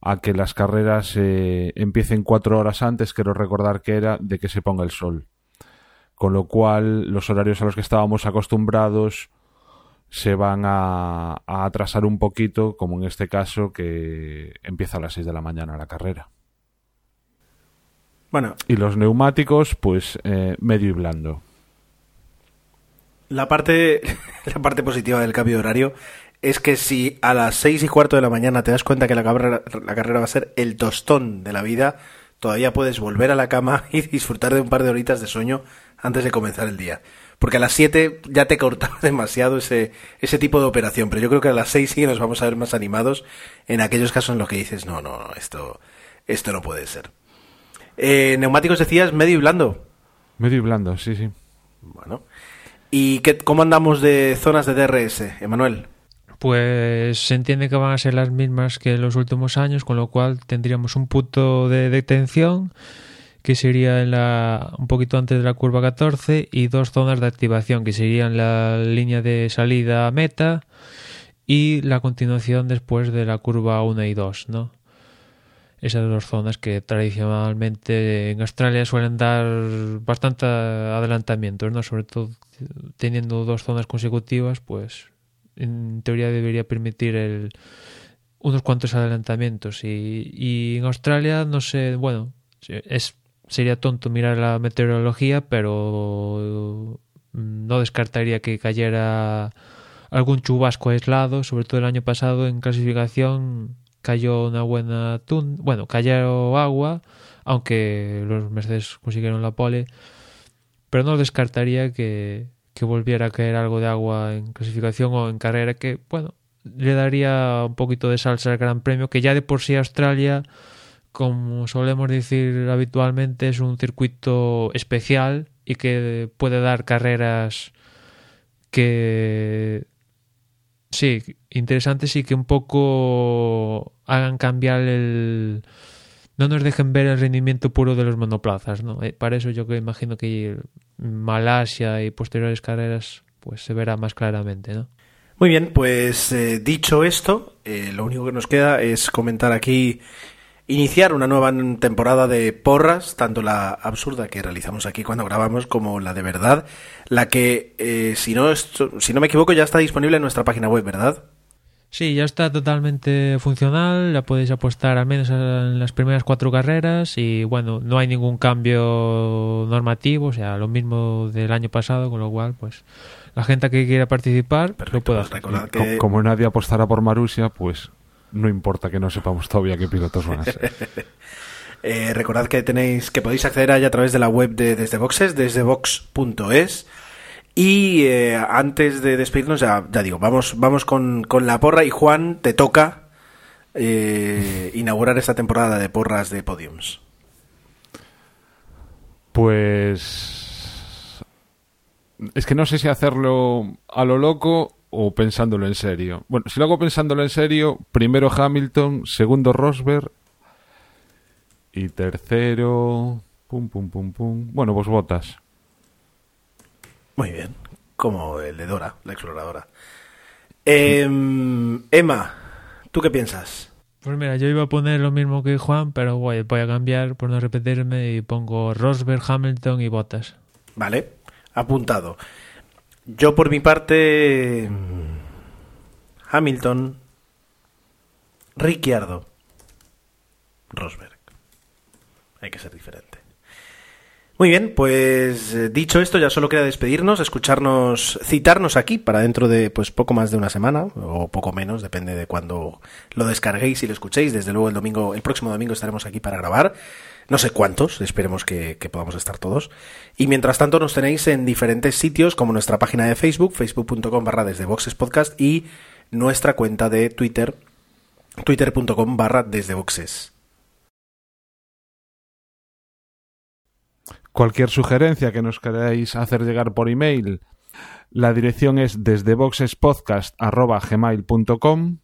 a que las carreras eh, empiecen cuatro horas antes, quiero recordar que era de que se ponga el sol. Con lo cual, los horarios a los que estábamos acostumbrados se van a, a, atrasar un poquito, como en este caso, que empieza a las 6 de la mañana la carrera. Bueno. Y los neumáticos, pues eh, medio y blando. La parte, (laughs) la parte positiva del cambio de horario es que si a las 6 y cuarto de la mañana te das cuenta que la carrera, la carrera va a ser el tostón de la vida, todavía puedes volver a la cama (laughs) y disfrutar de un par de horitas de sueño antes de comenzar el día. Porque a las 7 ya te cortaba (laughs) demasiado ese, ese tipo de operación, pero yo creo que a las 6 sí nos vamos a ver más animados en aquellos casos en los que dices, no, no, no esto, esto no puede ser. Eh, neumáticos decías medio y blando. Medio y blando, sí, sí. Bueno. ¿Y qué, cómo andamos de zonas de DRS, Emanuel? Pues se entiende que van a ser las mismas que en los últimos años, con lo cual tendríamos un punto de detención que sería la, un poquito antes de la curva 14 y dos zonas de activación que serían la línea de salida meta y la continuación después de la curva 1 y 2, ¿no? Esas dos zonas que tradicionalmente en Australia suelen dar bastante adelantamientos, ¿no? Sobre todo teniendo dos zonas consecutivas, pues en teoría debería permitir el, unos cuantos adelantamientos y, y en Australia no sé, bueno, es sería tonto mirar la meteorología, pero no descartaría que cayera algún chubasco aislado, sobre todo el año pasado en clasificación cayó una buena bueno, cayó agua, aunque los Mercedes consiguieron la pole, pero no descartaría que, que volviera a caer algo de agua en clasificación o en carrera que, bueno, le daría un poquito de salsa al Gran Premio, que ya de por sí Australia como solemos decir habitualmente, es un circuito especial y que puede dar carreras que sí, interesantes y que un poco hagan cambiar el no nos dejen ver el rendimiento puro de los monoplazas, ¿no? Eh, para eso yo que imagino que Malasia y posteriores carreras pues se verá más claramente, ¿no? Muy bien, pues eh, dicho esto, eh, lo único que nos queda es comentar aquí iniciar una nueva temporada de porras, tanto la absurda que realizamos aquí cuando grabamos como la de verdad, la que, eh, si, no si no me equivoco, ya está disponible en nuestra página web, ¿verdad? Sí, ya está totalmente funcional, ya podéis apostar al menos en las primeras cuatro carreras y bueno, no hay ningún cambio normativo, o sea, lo mismo del año pasado, con lo cual, pues la gente que quiera participar Perfecto, lo puede pues hacer. Que... Como nadie apostará por Marusia, pues no importa que no sepamos todavía qué pilotos van a ser. (laughs) eh, recordad que tenéis que podéis acceder allá a través de la web de Desde Boxes, desde box.es. Y eh, antes de despedirnos, ya, ya digo, vamos, vamos con, con, la porra y Juan, te toca eh, inaugurar esta temporada de porras de podiums. Pues es que no sé si hacerlo a lo loco o pensándolo en serio. Bueno, si lo hago pensándolo en serio, primero Hamilton, segundo Rosberg y tercero... Pum, pum, pum, pum. Bueno, pues botas. Muy bien. Como el de Dora, la exploradora. Eh, Emma, ¿tú qué piensas? Pues mira, yo iba a poner lo mismo que Juan, pero voy, voy a cambiar por no repetirme y pongo Rosberg, Hamilton y Botas. Vale. Apuntado. Yo por mi parte... Hamilton, Ricciardo, Rosberg. Hay que ser diferente. Muy bien, pues eh, dicho esto, ya solo queda despedirnos, escucharnos, citarnos aquí para dentro de pues poco más de una semana, o poco menos, depende de cuando lo descarguéis y lo escuchéis. Desde luego el domingo, el próximo domingo estaremos aquí para grabar. No sé cuántos, esperemos que, podamos estar todos. Y mientras tanto nos tenéis en diferentes sitios, como nuestra página de Facebook, facebook.com barra desde boxes podcast y nuestra cuenta de Twitter, twitter.com barra desde boxes. Cualquier sugerencia que nos queráis hacer llegar por email, la dirección es desde boxespodcast.gmail.com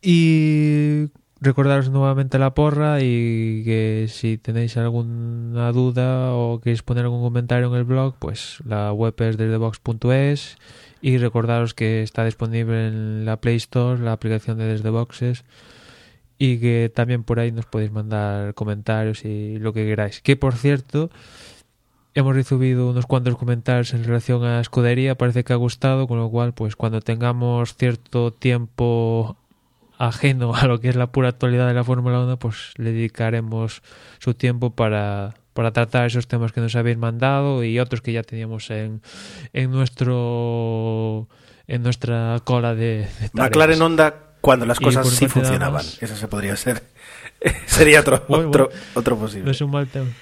Y recordaros nuevamente la porra y que si tenéis alguna duda o queréis poner algún comentario en el blog, pues la web es desdebox.es y recordaros que está disponible en la Play Store la aplicación de Desde Boxes y que también por ahí nos podéis mandar comentarios y lo que queráis. Que por cierto, hemos recibido unos cuantos comentarios en relación a escudería, parece que ha gustado, con lo cual, pues cuando tengamos cierto tiempo ajeno a lo que es la pura actualidad de la Fórmula 1, pues le dedicaremos su tiempo para, para tratar esos temas que nos habéis mandado y otros que ya teníamos en, en nuestro en nuestra cola de, de McLaren Honda cuando las cosas sí funcionaban. más. Eso se podría ser. (laughs) Sería otro, Bueno, otro, bueno. otro No posible. es un mal tema. (laughs)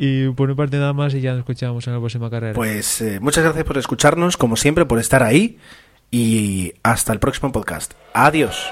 Y por mi parte nada más y ya nos escuchamos en la próxima carrera. Pues eh, muchas gracias por escucharnos, como siempre, por estar ahí y hasta el próximo podcast. Adiós.